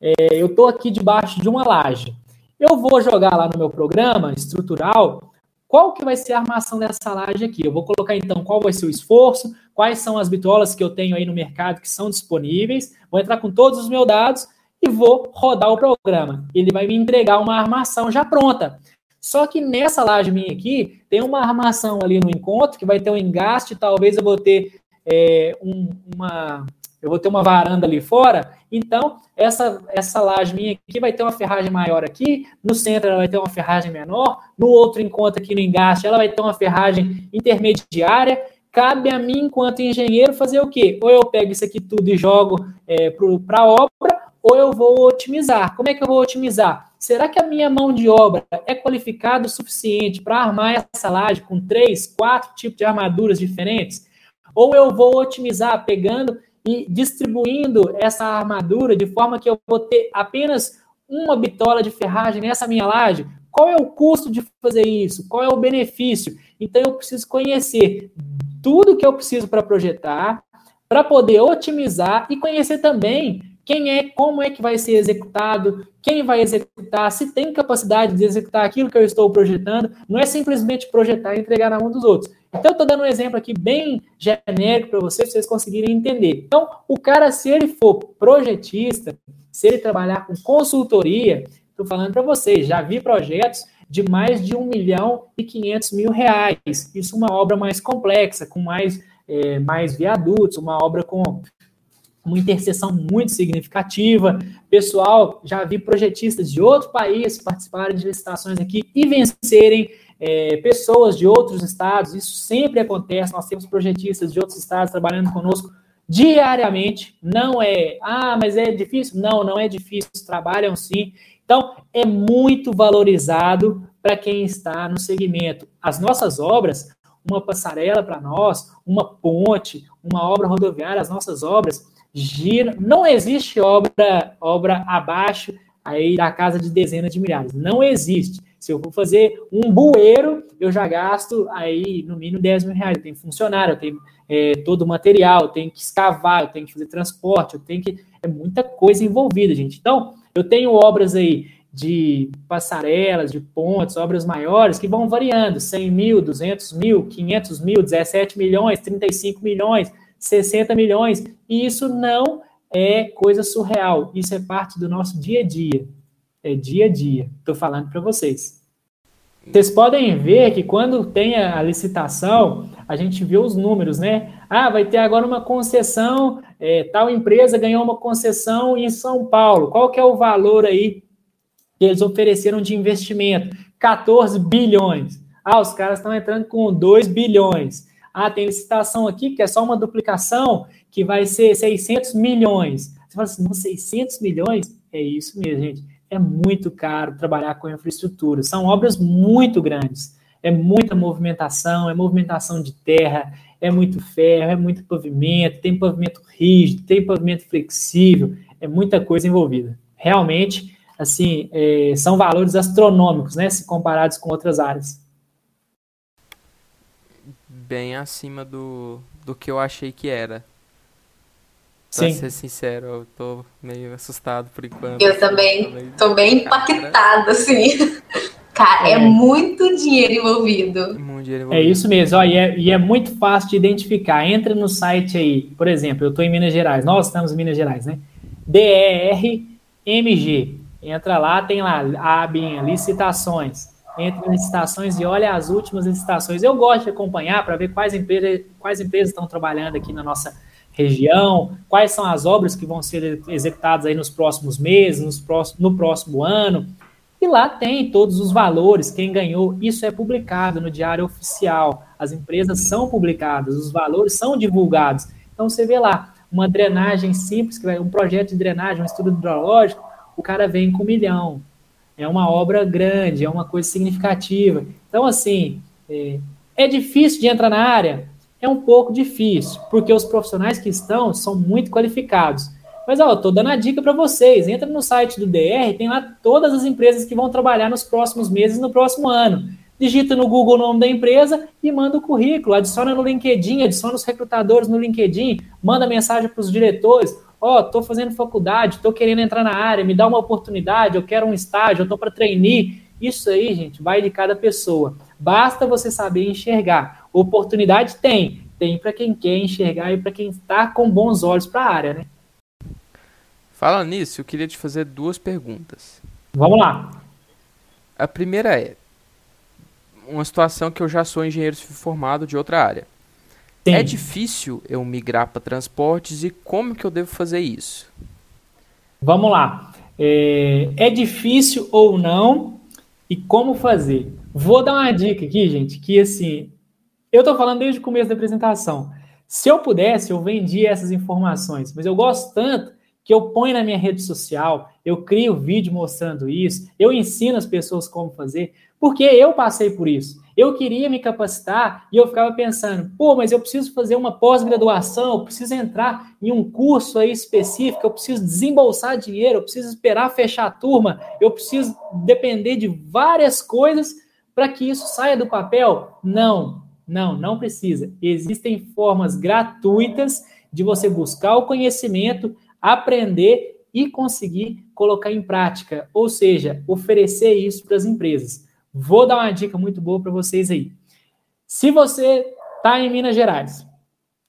é, eu estou aqui debaixo de uma laje. Eu vou jogar lá no meu programa estrutural qual que vai ser a armação dessa laje aqui. Eu vou colocar, então, qual vai ser o esforço, quais são as bitolas que eu tenho aí no mercado que são disponíveis, vou entrar com todos os meus dados e vou rodar o programa. Ele vai me entregar uma armação já pronta. Só que nessa laje minha aqui, tem uma armação ali no encontro que vai ter um engaste, talvez eu vou ter é, um, uma. Eu vou ter uma varanda ali fora, então essa, essa laje minha aqui vai ter uma ferragem maior aqui, no centro ela vai ter uma ferragem menor, no outro encontro aqui no engaste ela vai ter uma ferragem intermediária, cabe a mim, enquanto engenheiro, fazer o quê? Ou eu pego isso aqui tudo e jogo é, para a obra, ou eu vou otimizar. Como é que eu vou otimizar? Será que a minha mão de obra é qualificada o suficiente para armar essa laje com três, quatro tipos de armaduras diferentes? Ou eu vou otimizar pegando e distribuindo essa armadura de forma que eu vou ter apenas uma bitola de ferragem nessa minha laje? Qual é o custo de fazer isso? Qual é o benefício? Então eu preciso conhecer tudo que eu preciso para projetar, para poder otimizar e conhecer também quem é, como é que vai ser executado, quem vai executar, se tem capacidade de executar aquilo que eu estou projetando, não é simplesmente projetar e entregar na mão dos outros. Então, estou dando um exemplo aqui bem genérico para vocês, vocês conseguirem entender. Então, o cara, se ele for projetista, se ele trabalhar com consultoria, estou falando para vocês, já vi projetos de mais de 1 milhão e 500 mil reais. Isso é uma obra mais complexa, com mais, é, mais viadutos, uma obra com uma interseção muito significativa. Pessoal, já vi projetistas de outro país participarem de licitações aqui e vencerem é, pessoas de outros estados. Isso sempre acontece. Nós temos projetistas de outros estados trabalhando conosco diariamente. Não é, ah, mas é difícil? Não, não é difícil. Trabalham sim. Então, é muito valorizado para quem está no segmento. As nossas obras, uma passarela para nós, uma ponte, uma obra rodoviária, as nossas obras, gira. Não existe obra, obra abaixo aí da casa de dezenas de milhares. Não existe. Se eu for fazer um bueiro, eu já gasto aí no mínimo 10 mil reais. Eu tenho funcionário, eu tenho é, todo o material, eu tenho que escavar, eu tenho que fazer transporte, eu tenho que. É muita coisa envolvida, gente. Então, eu tenho obras aí de passarelas, de pontes, obras maiores que vão variando: 100 mil, 200 mil, 500 mil, 17 milhões, 35 milhões. 60 milhões. E isso não é coisa surreal. Isso é parte do nosso dia a dia. É dia a dia. Estou falando para vocês. Vocês podem ver que quando tem a licitação, a gente vê os números, né? Ah, vai ter agora uma concessão, é, tal empresa ganhou uma concessão em São Paulo. Qual que é o valor aí que eles ofereceram de investimento? 14 bilhões. Ah, os caras estão entrando com 2 bilhões. Ah, tem licitação aqui que é só uma duplicação que vai ser 600 milhões. Você fala assim, não, 600 milhões? É isso mesmo, gente. É muito caro trabalhar com infraestrutura. São obras muito grandes. É muita movimentação, é movimentação de terra, é muito ferro, é muito pavimento, tem pavimento rígido, tem pavimento flexível, é muita coisa envolvida. Realmente, assim, é, são valores astronômicos, né, se comparados com outras áreas bem acima do, do que eu achei que era. Pra Sim. ser sincero, eu tô meio assustado por enquanto. Eu também tô bem impactada, assim. Cara, é. é. muito dinheiro envolvido. Muito dinheiro envolvido. É isso mesmo, ó, e, é, e é muito fácil de identificar. Entra no site aí, por exemplo, eu tô em Minas Gerais, nós estamos em Minas Gerais, né? DERMG. Entra lá, tem lá a abinha, licitações entre licitações e olha as últimas licitações. Eu gosto de acompanhar para ver quais empresas, quais empresas estão trabalhando aqui na nossa região, quais são as obras que vão ser executadas aí nos próximos meses, nos próximos, no próximo ano. E lá tem todos os valores, quem ganhou, isso é publicado no Diário Oficial. as empresas são publicadas, os valores são divulgados. Então você vê lá, uma drenagem simples, um projeto de drenagem, um estudo hidrológico, o cara vem com um milhão. É uma obra grande, é uma coisa significativa. Então, assim, é, é difícil de entrar na área? É um pouco difícil, porque os profissionais que estão são muito qualificados. Mas, ó, eu tô dando a dica para vocês. Entra no site do DR, tem lá todas as empresas que vão trabalhar nos próximos meses, no próximo ano digita no Google o nome da empresa e manda o currículo, adiciona no LinkedIn, adiciona os recrutadores no LinkedIn, manda mensagem para os diretores, ó, oh, estou fazendo faculdade, estou querendo entrar na área, me dá uma oportunidade, eu quero um estágio, eu estou para treinar. Isso aí, gente, vai de cada pessoa. Basta você saber enxergar. Oportunidade tem, tem para quem quer enxergar e para quem está com bons olhos para a área, né? Falando nisso, eu queria te fazer duas perguntas. Vamos lá. A primeira é: uma situação que eu já sou engenheiro formado de outra área. Sim. É difícil eu migrar para transportes e como que eu devo fazer isso? Vamos lá. É, é difícil ou não e como fazer? Vou dar uma dica aqui, gente, que assim, eu estou falando desde o começo da apresentação. Se eu pudesse, eu vendia essas informações, mas eu gosto tanto que eu ponho na minha rede social, eu crio vídeo mostrando isso, eu ensino as pessoas como fazer, porque eu passei por isso. Eu queria me capacitar e eu ficava pensando, pô, mas eu preciso fazer uma pós-graduação, eu preciso entrar em um curso aí específico, eu preciso desembolsar dinheiro, eu preciso esperar fechar a turma, eu preciso depender de várias coisas para que isso saia do papel. Não, não, não precisa. Existem formas gratuitas de você buscar o conhecimento, aprender e conseguir colocar em prática, ou seja, oferecer isso para as empresas. Vou dar uma dica muito boa para vocês aí. Se você está em Minas Gerais,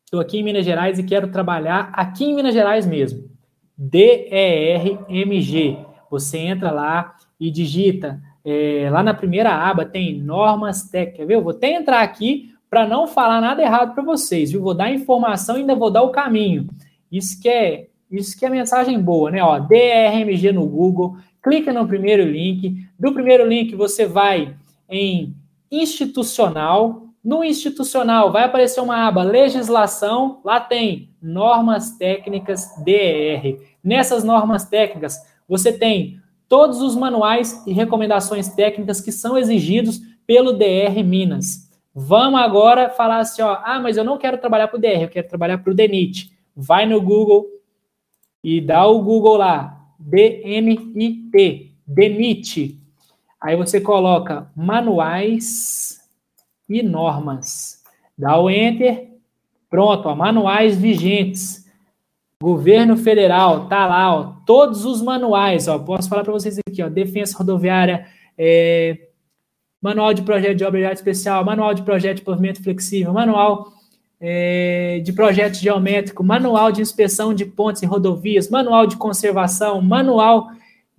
estou aqui em Minas Gerais e quero trabalhar aqui em Minas Gerais mesmo, DERMG, você entra lá e digita, é, lá na primeira aba tem normas técnicas? Eu vou até entrar aqui para não falar nada errado para vocês, viu? Vou dar informação e ainda vou dar o caminho. Isso que é isso que é mensagem boa, né? Ó, DRMG no Google, clica no primeiro link. Do primeiro link você vai em institucional. No institucional vai aparecer uma aba legislação, lá tem normas técnicas DR. Nessas normas técnicas você tem todos os manuais e recomendações técnicas que são exigidos pelo DR Minas. Vamos agora falar assim, ó, ah, mas eu não quero trabalhar para o DR, eu quero trabalhar para o DENIT. Vai no Google, e dá o Google lá, DNIT, DNIT. Aí você coloca manuais e normas. Dá o Enter. Pronto, ó, manuais vigentes. Governo Federal, tá lá, ó, todos os manuais, ó, posso falar para vocês aqui, ó, Defesa Rodoviária, é, Manual de Projeto de Obra de Arte Especial, Manual de Projeto de Pavimento Flexível, Manual é, de projeto geométrico, manual de inspeção de pontes e rodovias, manual de conservação, manual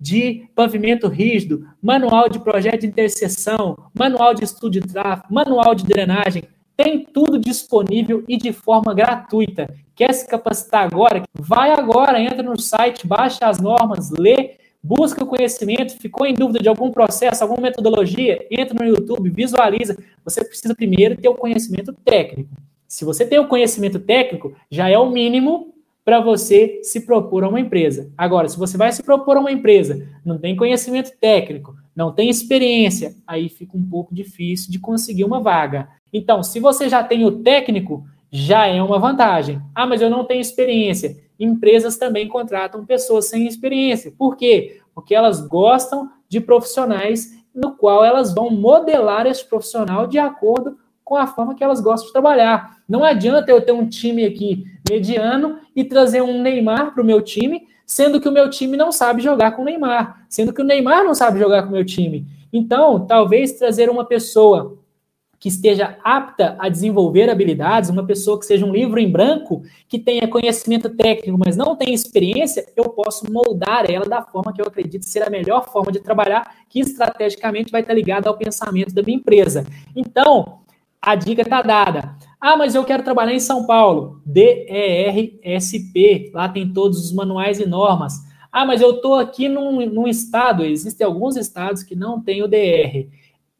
de pavimento rígido, manual de projeto de interseção, manual de estudo de tráfego, manual de drenagem, tem tudo disponível e de forma gratuita. Quer se capacitar agora? Vai agora, entra no site, baixa as normas, lê, busca o conhecimento, ficou em dúvida de algum processo, alguma metodologia, entra no YouTube, visualiza. Você precisa primeiro ter o conhecimento técnico. Se você tem o conhecimento técnico, já é o mínimo para você se propor a uma empresa. Agora, se você vai se propor a uma empresa, não tem conhecimento técnico, não tem experiência, aí fica um pouco difícil de conseguir uma vaga. Então, se você já tem o técnico, já é uma vantagem. Ah, mas eu não tenho experiência. Empresas também contratam pessoas sem experiência. Por quê? Porque elas gostam de profissionais no qual elas vão modelar esse profissional de acordo com a forma que elas gostam de trabalhar. Não adianta eu ter um time aqui mediano e trazer um Neymar para o meu time, sendo que o meu time não sabe jogar com o Neymar, sendo que o Neymar não sabe jogar com o meu time. Então, talvez trazer uma pessoa que esteja apta a desenvolver habilidades, uma pessoa que seja um livro em branco, que tenha conhecimento técnico, mas não tenha experiência, eu posso moldar ela da forma que eu acredito ser a melhor forma de trabalhar, que estrategicamente vai estar ligada ao pensamento da minha empresa. Então, a dica está dada. Ah, mas eu quero trabalhar em São Paulo. DERSP, lá tem todos os manuais e normas. Ah, mas eu estou aqui num, num estado, existem alguns estados que não tem o DR.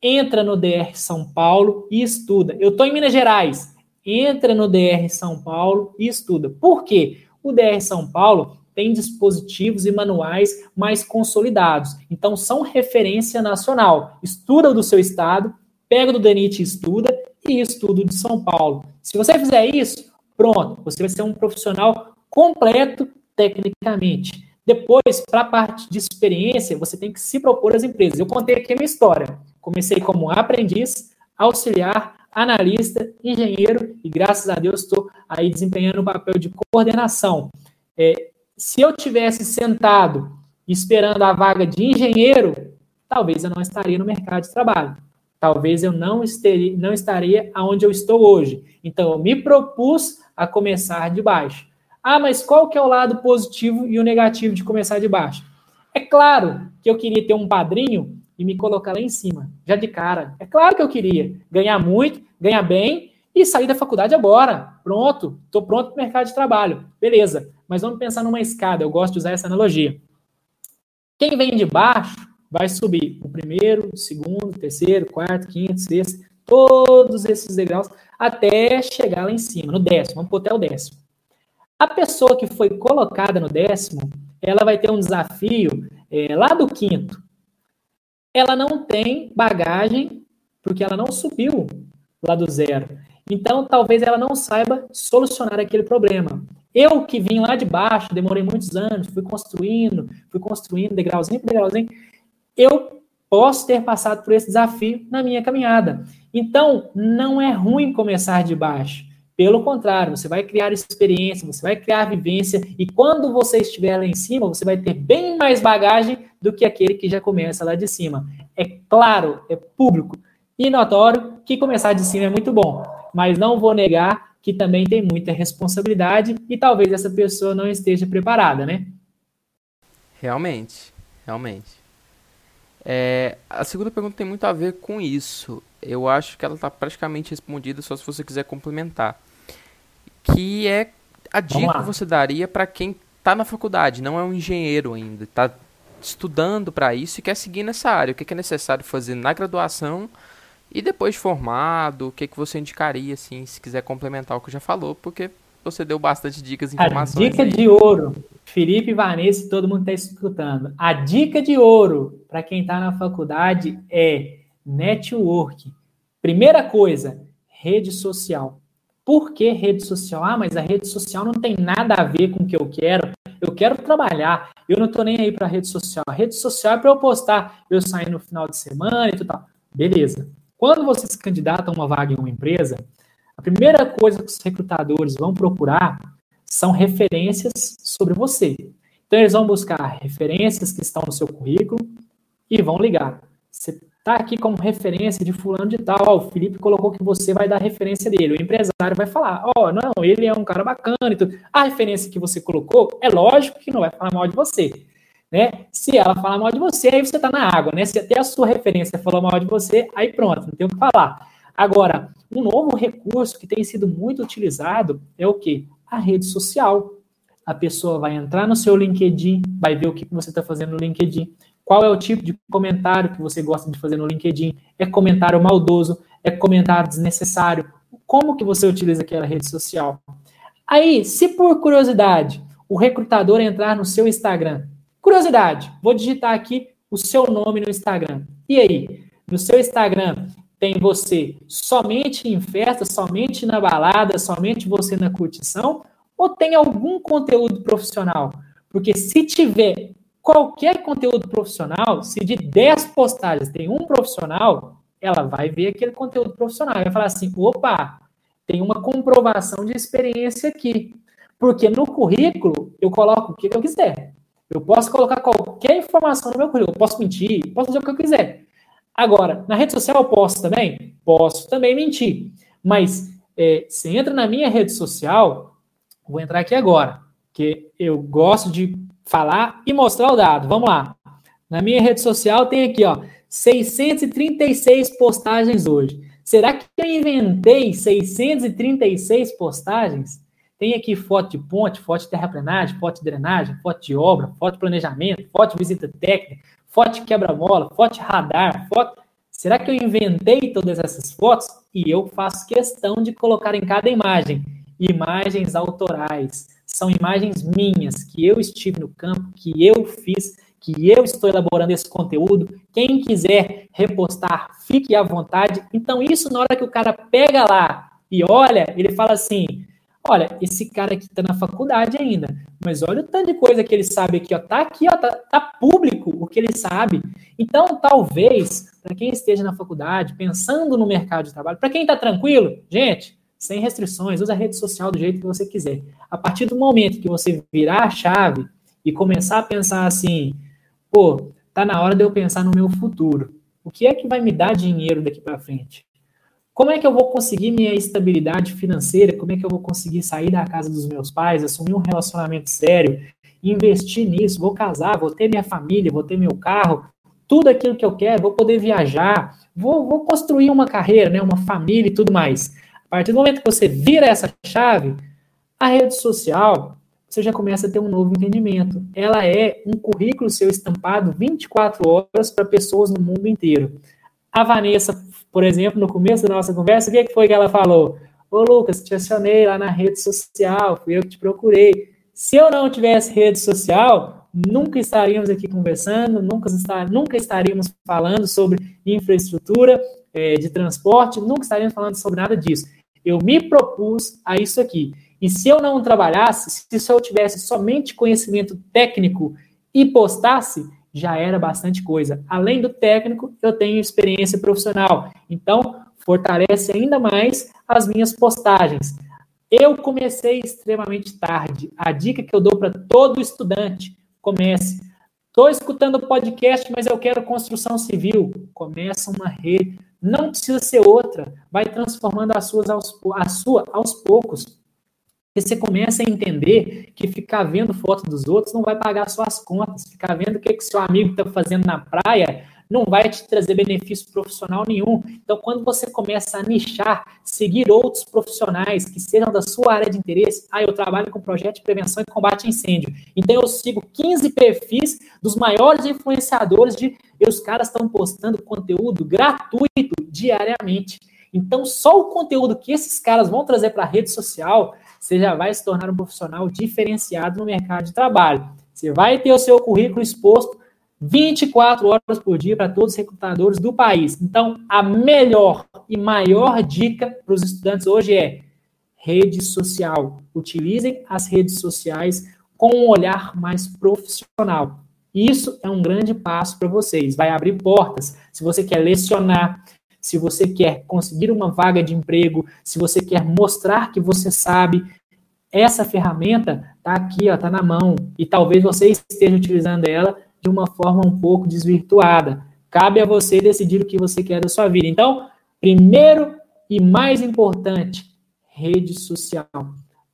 entra no DR São Paulo e estuda. Eu estou em Minas Gerais, entra no DR São Paulo e estuda. Por quê? O DR São Paulo tem dispositivos e manuais mais consolidados. Então, são referência nacional. Estuda do seu estado, pega do DENIT e estuda, estudo de São Paulo. Se você fizer isso, pronto, você vai ser um profissional completo tecnicamente. Depois, para a parte de experiência, você tem que se propor às empresas. Eu contei aqui a minha história. Comecei como aprendiz, auxiliar, analista, engenheiro e graças a Deus estou aí desempenhando o papel de coordenação. É, se eu tivesse sentado esperando a vaga de engenheiro, talvez eu não estaria no mercado de trabalho. Talvez eu não, esteria, não estaria onde eu estou hoje. Então, eu me propus a começar de baixo. Ah, mas qual que é o lado positivo e o negativo de começar de baixo? É claro que eu queria ter um padrinho e me colocar lá em cima, já de cara. É claro que eu queria ganhar muito, ganhar bem e sair da faculdade agora. Pronto, estou pronto para o mercado de trabalho. Beleza, mas vamos pensar numa escada. Eu gosto de usar essa analogia. Quem vem de baixo vai subir o primeiro, o segundo, o terceiro, o quarto, o quinto, o sexto, todos esses degraus até chegar lá em cima, no décimo. Vamos até o décimo. A pessoa que foi colocada no décimo, ela vai ter um desafio é, lá do quinto. Ela não tem bagagem porque ela não subiu lá do zero. Então, talvez ela não saiba solucionar aquele problema. Eu que vim lá de baixo, demorei muitos anos, fui construindo, fui construindo degrauzinho por degrauzinho, eu posso ter passado por esse desafio na minha caminhada. Então, não é ruim começar de baixo. Pelo contrário, você vai criar experiência, você vai criar vivência, e quando você estiver lá em cima, você vai ter bem mais bagagem do que aquele que já começa lá de cima. É claro, é público e notório que começar de cima é muito bom, mas não vou negar que também tem muita responsabilidade e talvez essa pessoa não esteja preparada, né? Realmente, realmente. É, a segunda pergunta tem muito a ver com isso. Eu acho que ela está praticamente respondida, só se você quiser complementar. Que é a dica que você daria para quem está na faculdade, não é um engenheiro ainda, está estudando para isso e quer seguir nessa área. O que é necessário fazer na graduação e depois de formado, o que, que você indicaria, assim, se quiser complementar o que já falou, porque você deu bastante dicas e informações. A dica aí. de ouro, Felipe, Vanessa, todo mundo está escutando. A dica de ouro para quem está na faculdade é network. Primeira coisa, rede social. Por que rede social? Ah, mas a rede social não tem nada a ver com o que eu quero. Eu quero trabalhar. Eu não estou nem aí para a rede social. A rede social é para eu postar eu sair no final de semana e tudo. Beleza. Quando você se candidata a uma vaga em uma empresa, a primeira coisa que os recrutadores vão procurar são referências sobre você. Então, eles vão buscar referências que estão no seu currículo e vão ligar. Você está aqui como referência de fulano de tal, ó, o Felipe colocou que você vai dar referência dele. O empresário vai falar, ó, oh, não, ele é um cara bacana e tudo. A referência que você colocou, é lógico que não vai falar mal de você né? Se ela falar mal de você, aí você está na água, né? Se até a sua referência falou mal de você, aí pronto, não tem o que falar. Agora, um novo recurso que tem sido muito utilizado é o que? A rede social. A pessoa vai entrar no seu LinkedIn, vai ver o que você está fazendo no LinkedIn, qual é o tipo de comentário que você gosta de fazer no LinkedIn, é comentário maldoso, é comentário desnecessário, como que você utiliza aquela rede social. Aí, se por curiosidade, o recrutador entrar no seu Instagram Curiosidade, vou digitar aqui o seu nome no Instagram. E aí, no seu Instagram tem você somente em festa, somente na balada, somente você na curtição? Ou tem algum conteúdo profissional? Porque se tiver qualquer conteúdo profissional, se de 10 postagens tem um profissional, ela vai ver aquele conteúdo profissional. Vai falar assim: opa, tem uma comprovação de experiência aqui. Porque no currículo eu coloco o que eu quiser. Eu posso colocar qualquer informação no meu currículo, eu posso mentir, posso fazer o que eu quiser. Agora, na rede social eu posso também? Posso também mentir. Mas é, entra na minha rede social, vou entrar aqui agora, que eu gosto de falar e mostrar o dado. Vamos lá. Na minha rede social tem aqui, ó, 636 postagens hoje. Será que eu inventei 636 postagens? Tem aqui foto de ponte, foto de terraplenagem, foto de drenagem, foto de obra, foto de planejamento, foto de visita técnica, foto quebra-mola, foto radar, foto... Será que eu inventei todas essas fotos? E eu faço questão de colocar em cada imagem imagens autorais. São imagens minhas, que eu estive no campo, que eu fiz, que eu estou elaborando esse conteúdo. Quem quiser repostar, fique à vontade. Então, isso na hora que o cara pega lá e olha, ele fala assim: olha, esse cara aqui está na faculdade ainda, mas olha o tanto de coisa que ele sabe aqui, ó, tá aqui, ó, tá, tá público o que ele sabe. Então, talvez, para quem esteja na faculdade, pensando no mercado de trabalho, para quem está tranquilo, gente, sem restrições, usa a rede social do jeito que você quiser. A partir do momento que você virar a chave e começar a pensar assim, pô, tá na hora de eu pensar no meu futuro. O que é que vai me dar dinheiro daqui para frente? Como é que eu vou conseguir minha estabilidade financeira? Como é que eu vou conseguir sair da casa dos meus pais, assumir um relacionamento sério, investir nisso? Vou casar, vou ter minha família, vou ter meu carro, tudo aquilo que eu quero, vou poder viajar, vou, vou construir uma carreira, né, uma família e tudo mais. A partir do momento que você vira essa chave, a rede social, você já começa a ter um novo entendimento. Ela é um currículo seu estampado 24 horas para pessoas no mundo inteiro. A Vanessa por exemplo, no começo da nossa conversa, o que, foi que ela falou? Ô, Lucas, te acionei lá na rede social, fui eu que te procurei. Se eu não tivesse rede social, nunca estaríamos aqui conversando, nunca, nunca estaríamos falando sobre infraestrutura é, de transporte, nunca estaríamos falando sobre nada disso. Eu me propus a isso aqui. E se eu não trabalhasse, se eu tivesse somente conhecimento técnico e postasse, já era bastante coisa. Além do técnico, eu tenho experiência profissional. Então, fortalece ainda mais as minhas postagens. Eu comecei extremamente tarde. A dica que eu dou para todo estudante: comece. Estou escutando podcast, mas eu quero construção civil. Começa uma rede. Não precisa ser outra. Vai transformando as suas aos, a sua aos poucos. Porque você começa a entender que ficar vendo foto dos outros não vai pagar suas contas. Ficar vendo o que, que seu amigo está fazendo na praia não vai te trazer benefício profissional nenhum. Então, quando você começa a nichar, seguir outros profissionais que sejam da sua área de interesse, ah, eu trabalho com projeto de prevenção e combate a incêndio. Então, eu sigo 15 perfis dos maiores influenciadores de. E os caras estão postando conteúdo gratuito diariamente. Então, só o conteúdo que esses caras vão trazer para a rede social você já vai se tornar um profissional diferenciado no mercado de trabalho. Você vai ter o seu currículo exposto 24 horas por dia para todos os recrutadores do país. Então, a melhor e maior dica para os estudantes hoje é rede social. Utilizem as redes sociais com um olhar mais profissional. Isso é um grande passo para vocês. Vai abrir portas. Se você quer lecionar, se você quer conseguir uma vaga de emprego, se você quer mostrar que você sabe, essa ferramenta está aqui, está na mão, e talvez você esteja utilizando ela de uma forma um pouco desvirtuada. Cabe a você decidir o que você quer da sua vida. Então, primeiro e mais importante, rede social.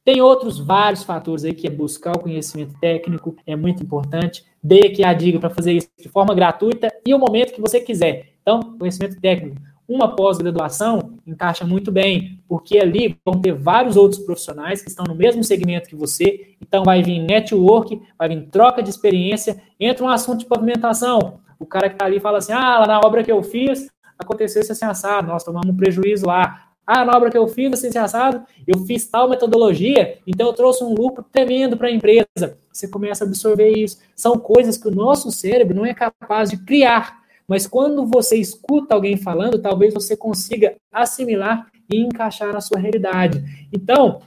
Tem outros vários fatores aí que é buscar o conhecimento técnico, é muito importante. Dei aqui a dica para fazer isso de forma gratuita e o momento que você quiser. Então, conhecimento técnico, uma pós-graduação encaixa muito bem, porque ali vão ter vários outros profissionais que estão no mesmo segmento que você, então vai vir network, vai vir troca de experiência, entra um assunto de pavimentação. O cara que está ali fala assim: ah, lá na obra que eu fiz, aconteceu isso assim assado, nós tomamos um prejuízo lá. Ah, na obra que eu fiz, assim assado, eu fiz tal metodologia, então eu trouxe um lucro tremendo para a empresa. Você começa a absorver isso. São coisas que o nosso cérebro não é capaz de criar mas quando você escuta alguém falando, talvez você consiga assimilar e encaixar na sua realidade. Então,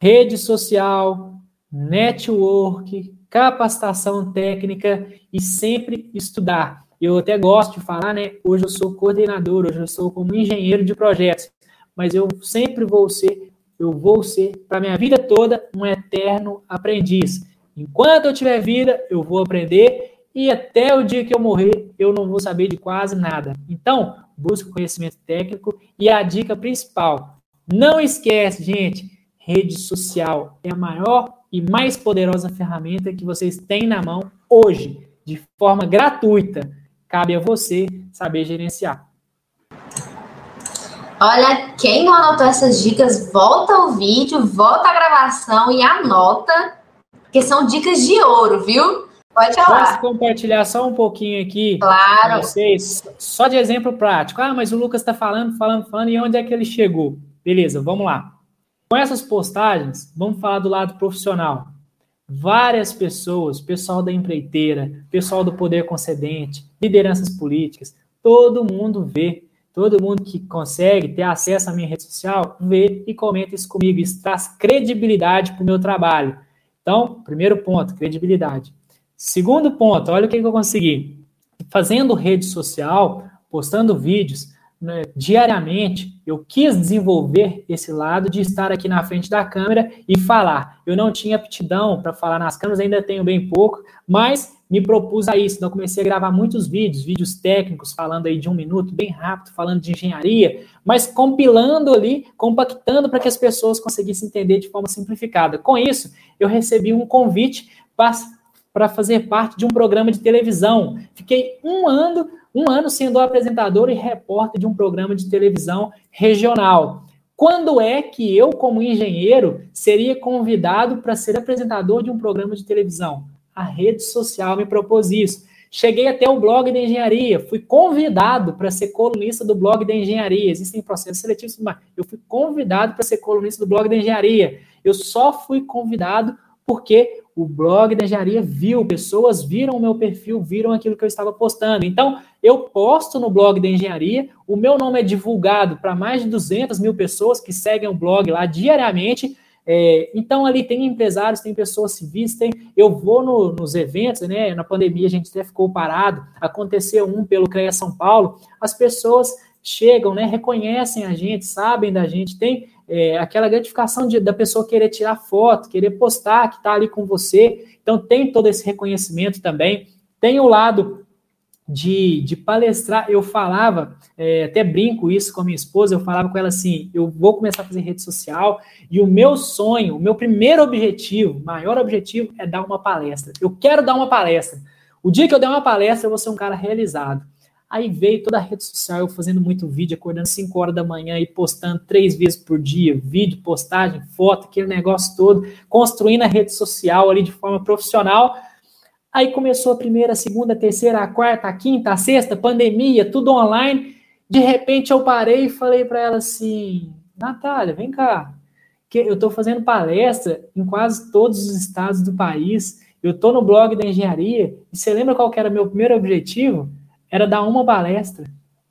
rede social, network, capacitação técnica e sempre estudar. Eu até gosto de falar, né? Hoje eu sou coordenador, hoje eu sou como engenheiro de projetos, mas eu sempre vou ser, eu vou ser para minha vida toda um eterno aprendiz. Enquanto eu tiver vida, eu vou aprender e até o dia que eu morrer, eu não vou saber de quase nada. Então, busque conhecimento técnico e a dica principal, não esquece, gente, rede social é a maior e mais poderosa ferramenta que vocês têm na mão hoje, de forma gratuita. Cabe a você saber gerenciar. Olha, quem não anotou essas dicas, volta ao vídeo, volta à gravação e anota, porque são dicas de ouro, viu? Pode falar. Posso compartilhar só um pouquinho aqui claro. com vocês? Só de exemplo prático. Ah, mas o Lucas está falando, falando, falando, e onde é que ele chegou? Beleza, vamos lá. Com essas postagens, vamos falar do lado profissional. Várias pessoas, pessoal da empreiteira, pessoal do poder concedente, lideranças políticas, todo mundo vê, todo mundo que consegue ter acesso à minha rede social, vê e comenta isso comigo. Isso traz credibilidade para o meu trabalho. Então, primeiro ponto, credibilidade. Segundo ponto, olha o que, que eu consegui. Fazendo rede social, postando vídeos, né, diariamente, eu quis desenvolver esse lado de estar aqui na frente da câmera e falar. Eu não tinha aptidão para falar nas câmeras, ainda tenho bem pouco, mas me propus a isso. Então, comecei a gravar muitos vídeos, vídeos técnicos, falando aí de um minuto, bem rápido, falando de engenharia, mas compilando ali, compactando para que as pessoas conseguissem entender de forma simplificada. Com isso, eu recebi um convite para fazer parte de um programa de televisão. Fiquei um ano um ano sendo apresentador e repórter de um programa de televisão regional. Quando é que eu, como engenheiro, seria convidado para ser apresentador de um programa de televisão? A rede social me propôs isso. Cheguei até o blog da engenharia, fui convidado para ser colunista do blog da engenharia. Existem processos seletivos, mas eu fui convidado para ser colunista do blog da engenharia. Eu só fui convidado porque o blog da engenharia viu, pessoas viram o meu perfil, viram aquilo que eu estava postando. Então, eu posto no blog da engenharia, o meu nome é divulgado para mais de 200 mil pessoas que seguem o blog lá diariamente. É, então, ali tem empresários, tem pessoas civis, tem, eu vou no, nos eventos, né? Na pandemia a gente até ficou parado, aconteceu um pelo CREA São Paulo, as pessoas chegam, né? Reconhecem a gente, sabem da gente, tem é, aquela gratificação de, da pessoa querer tirar foto, querer postar que está ali com você. Então, tem todo esse reconhecimento também. Tem o lado de, de palestrar. Eu falava, é, até brinco isso com a minha esposa, eu falava com ela assim: eu vou começar a fazer rede social e o meu sonho, o meu primeiro objetivo, maior objetivo é dar uma palestra. Eu quero dar uma palestra. O dia que eu der uma palestra, eu vou ser um cara realizado. Aí veio toda a rede social, eu fazendo muito vídeo, acordando 5 horas da manhã e postando três vezes por dia, vídeo, postagem, foto, aquele negócio todo, construindo a rede social ali de forma profissional. Aí começou a primeira, a segunda, a terceira, a quarta, a quinta, a sexta, pandemia, tudo online. De repente eu parei e falei para ela assim: Natália, vem cá, que eu estou fazendo palestra em quase todos os estados do país. Eu estou no blog da engenharia. E você lembra qual era o meu primeiro objetivo? Era dar uma palestra.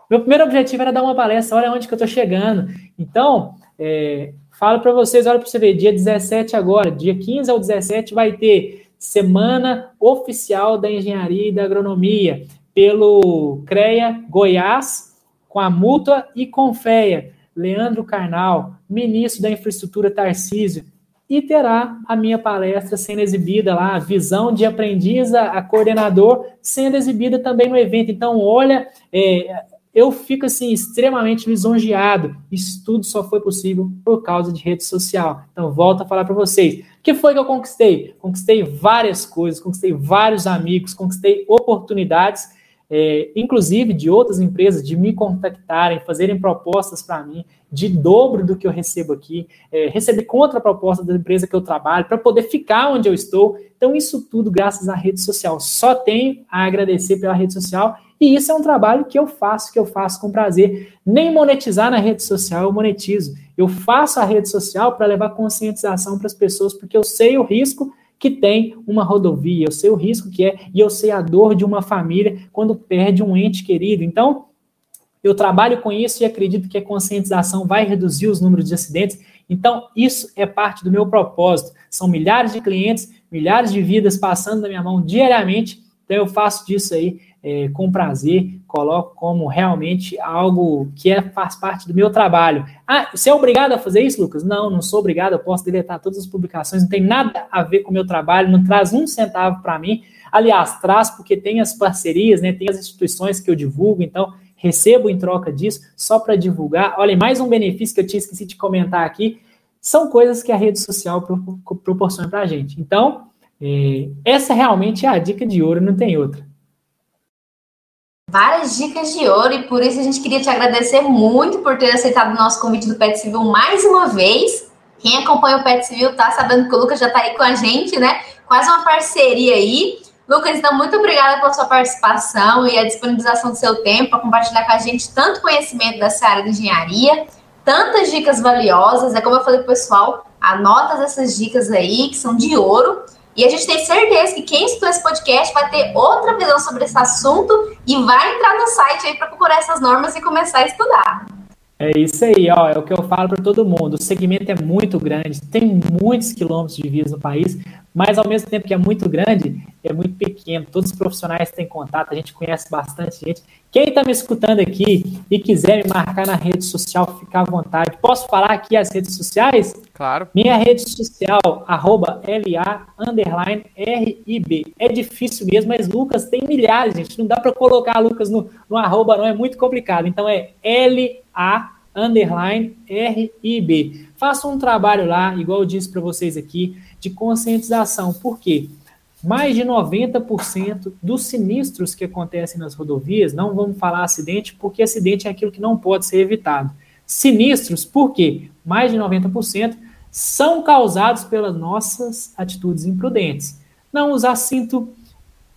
Meu primeiro objetivo era dar uma palestra, olha onde que eu estou chegando. Então, é, falo para vocês, olha para você ver, dia 17 agora, dia 15 ao 17 vai ter Semana Oficial da Engenharia e da Agronomia, pelo CREA Goiás, com a Mútua e Confeia, Leandro Carnal, ministro da Infraestrutura Tarcísio, e terá a minha palestra sendo exibida lá, Visão de Aprendiz a, Coordenador, sendo exibida também no evento. Então, olha, é, eu fico assim extremamente lisonjeado. Isso tudo só foi possível por causa de rede social. Então, volto a falar para vocês. O que foi que eu conquistei? Conquistei várias coisas, conquistei vários amigos, conquistei oportunidades é, inclusive de outras empresas, de me contactarem, fazerem propostas para mim de dobro do que eu recebo aqui, é, receber contraproposta da empresa que eu trabalho, para poder ficar onde eu estou. Então, isso tudo graças à rede social. Só tenho a agradecer pela rede social e isso é um trabalho que eu faço, que eu faço com prazer. Nem monetizar na rede social eu monetizo. Eu faço a rede social para levar conscientização para as pessoas, porque eu sei o risco que tem uma rodovia, eu sei o risco que é e eu sei a dor de uma família quando perde um ente querido. Então, eu trabalho com isso e acredito que a conscientização vai reduzir os números de acidentes. Então, isso é parte do meu propósito. São milhares de clientes, milhares de vidas passando na minha mão diariamente. Então, eu faço disso aí é, com prazer, coloco como realmente algo que é, faz parte do meu trabalho. Ah, você é obrigado a fazer isso, Lucas? Não, não sou obrigado, eu posso deletar todas as publicações, não tem nada a ver com o meu trabalho, não traz um centavo para mim. Aliás, traz porque tem as parcerias, né, tem as instituições que eu divulgo, então recebo em troca disso, só para divulgar. Olha, mais um benefício que eu tinha esquecido de comentar aqui, são coisas que a rede social proporciona para a gente. Então, é, essa realmente é a dica de ouro, não tem outra várias dicas de ouro e por isso a gente queria te agradecer muito por ter aceitado o nosso convite do Pet Civil mais uma vez. Quem acompanha o Pet Civil tá sabendo que o Lucas já tá aí com a gente, né? Quase uma parceria aí. Lucas, então, muito obrigada pela sua participação e a disponibilização do seu tempo para compartilhar com a gente tanto conhecimento dessa área de engenharia, tantas dicas valiosas. É como eu falei para o pessoal, anota essas dicas aí, que são de ouro. E a gente tem certeza que quem escutou esse podcast vai ter outra visão sobre esse assunto e vai entrar no site aí para procurar essas normas e começar a estudar. É isso aí, ó, é o que eu falo para todo mundo. O segmento é muito grande, tem muitos quilômetros de vias no país, mas ao mesmo tempo que é muito grande, é muito pequeno. Todos os profissionais têm contato, a gente conhece bastante gente. Quem está me escutando aqui e quiser me marcar na rede social, fica à vontade. Posso falar aqui as redes sociais? Claro. Minha rede social, arroba LA, underline, RIB. É difícil mesmo, mas Lucas tem milhares, gente. Não dá para colocar Lucas no, no arroba, não, é muito complicado. Então é LA, underline, RIB. Faça um trabalho lá, igual eu disse para vocês aqui, de conscientização. Por quê? mais de 90% dos sinistros que acontecem nas rodovias, não vamos falar acidente, porque acidente é aquilo que não pode ser evitado. Sinistros, por quê? Mais de 90% são causados pelas nossas atitudes imprudentes. Não usar cinto,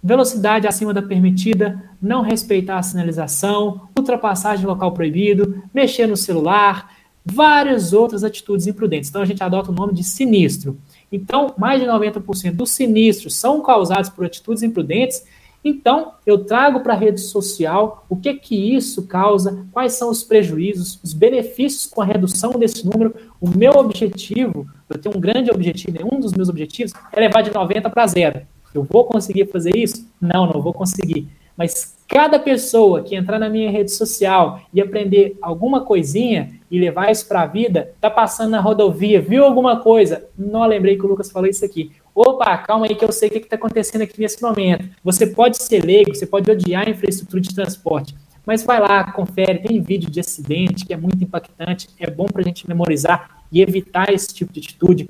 velocidade acima da permitida, não respeitar a sinalização, ultrapassagem local proibido, mexer no celular, várias outras atitudes imprudentes. Então a gente adota o nome de sinistro. Então, mais de 90% dos sinistros são causados por atitudes imprudentes. Então, eu trago para a rede social o que que isso causa, quais são os prejuízos, os benefícios com a redução desse número. O meu objetivo, eu tenho um grande objetivo, um dos meus objetivos é levar de 90 para zero. Eu vou conseguir fazer isso? Não, não vou conseguir. Mas cada pessoa que entrar na minha rede social e aprender alguma coisinha e levar isso para a vida, tá passando na rodovia, viu alguma coisa? Não lembrei que o Lucas falou isso aqui. Opa, calma aí que eu sei o que está acontecendo aqui nesse momento. Você pode ser leigo, você pode odiar a infraestrutura de transporte, mas vai lá, confere, tem vídeo de acidente que é muito impactante, é bom para a gente memorizar e evitar esse tipo de atitude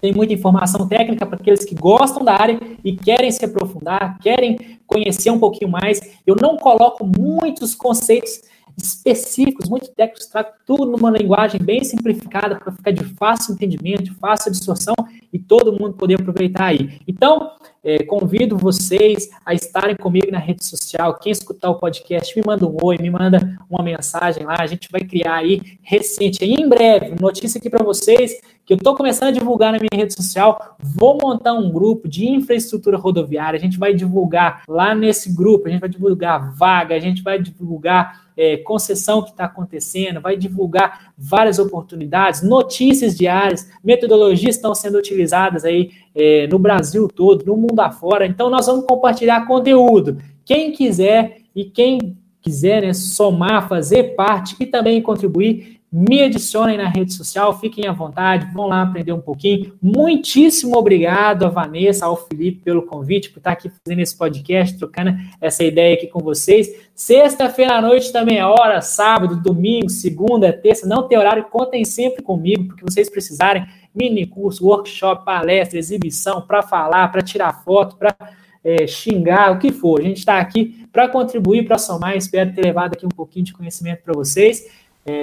tem muita informação técnica para aqueles que gostam da área e querem se aprofundar, querem conhecer um pouquinho mais. Eu não coloco muitos conceitos específicos, muito técnicos, trago tudo numa linguagem bem simplificada para ficar de fácil entendimento, de fácil absorção e todo mundo poder aproveitar aí. Então, é, convido vocês a estarem comigo na rede social. Quem escutar o podcast, me manda um oi, me manda uma mensagem lá. A gente vai criar aí recente, aí em breve, notícia aqui para vocês que eu estou começando a divulgar na minha rede social. Vou montar um grupo de infraestrutura rodoviária. A gente vai divulgar lá nesse grupo, a gente vai divulgar vaga, a gente vai divulgar é, concessão que está acontecendo, vai divulgar várias oportunidades, notícias diárias, metodologias estão sendo utilizadas aí é, no Brasil todo, no mundo afora. Então, nós vamos compartilhar conteúdo. Quem quiser e quem quiser né, somar, fazer parte e também contribuir, me adicionem na rede social, fiquem à vontade, vão lá aprender um pouquinho. Muitíssimo obrigado a Vanessa, ao Felipe pelo convite, por estar aqui fazendo esse podcast, trocando essa ideia aqui com vocês. Sexta-feira à noite também é hora, sábado, domingo, segunda, terça, não tem horário, contem sempre comigo, porque vocês precisarem, mini curso, workshop, palestra, exibição, para falar, para tirar foto, para é, xingar, o que for. A gente está aqui para contribuir, para somar. Espero ter levado aqui um pouquinho de conhecimento para vocês.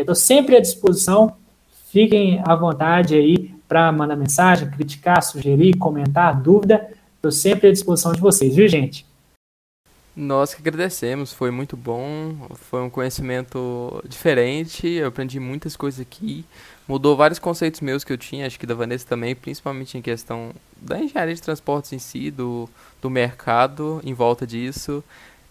Estou é, sempre à disposição. Fiquem à vontade aí para mandar mensagem, criticar, sugerir, comentar, dúvida. Estou sempre à disposição de vocês, viu, gente? Nós que agradecemos, foi muito bom, foi um conhecimento diferente, eu aprendi muitas coisas aqui, mudou vários conceitos meus que eu tinha, acho que da Vanessa também, principalmente em questão da engenharia de transportes em si, do, do mercado em volta disso.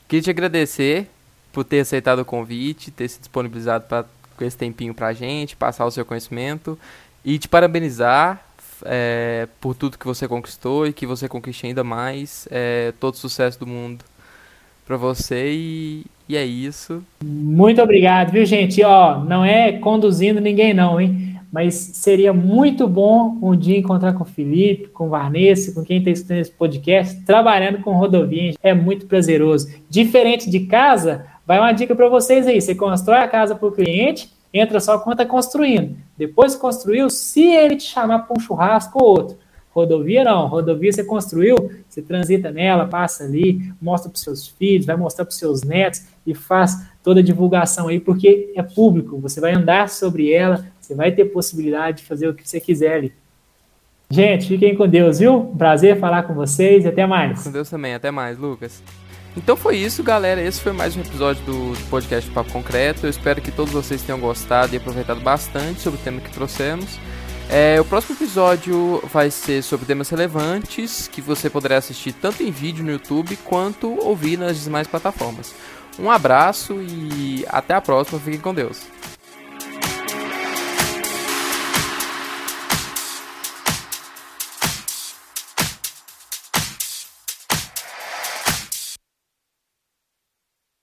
Queria te agradecer por ter aceitado o convite, ter se disponibilizado para com esse tempinho para a gente, passar o seu conhecimento e te parabenizar é, por tudo que você conquistou e que você conquiste ainda mais. É, todo sucesso do mundo para você e, e, é isso. Muito obrigado, viu, gente? Ó, não é conduzindo ninguém não, hein? Mas seria muito bom um dia encontrar com o Felipe, com o Vanessa, com quem está estudando esse podcast, trabalhando com rodovia. É muito prazeroso. Diferente de casa, Vai uma dica para vocês aí: você constrói a casa para o cliente, entra só quando está construindo. Depois que construiu, se ele te chamar para um churrasco ou outro. Rodovia não, rodovia você construiu, você transita nela, passa ali, mostra para os seus filhos, vai mostrar para os seus netos e faz toda a divulgação aí, porque é público, você vai andar sobre ela, você vai ter possibilidade de fazer o que você quiser ali. Gente, fiquem com Deus, viu? Prazer falar com vocês e até mais. Com Deus também, até mais, Lucas. Então foi isso, galera. Esse foi mais um episódio do podcast Papo Concreto. Eu espero que todos vocês tenham gostado e aproveitado bastante sobre o tema que trouxemos. É, o próximo episódio vai ser sobre temas relevantes que você poderá assistir tanto em vídeo no YouTube quanto ouvir nas demais plataformas. Um abraço e até a próxima. Fiquem com Deus.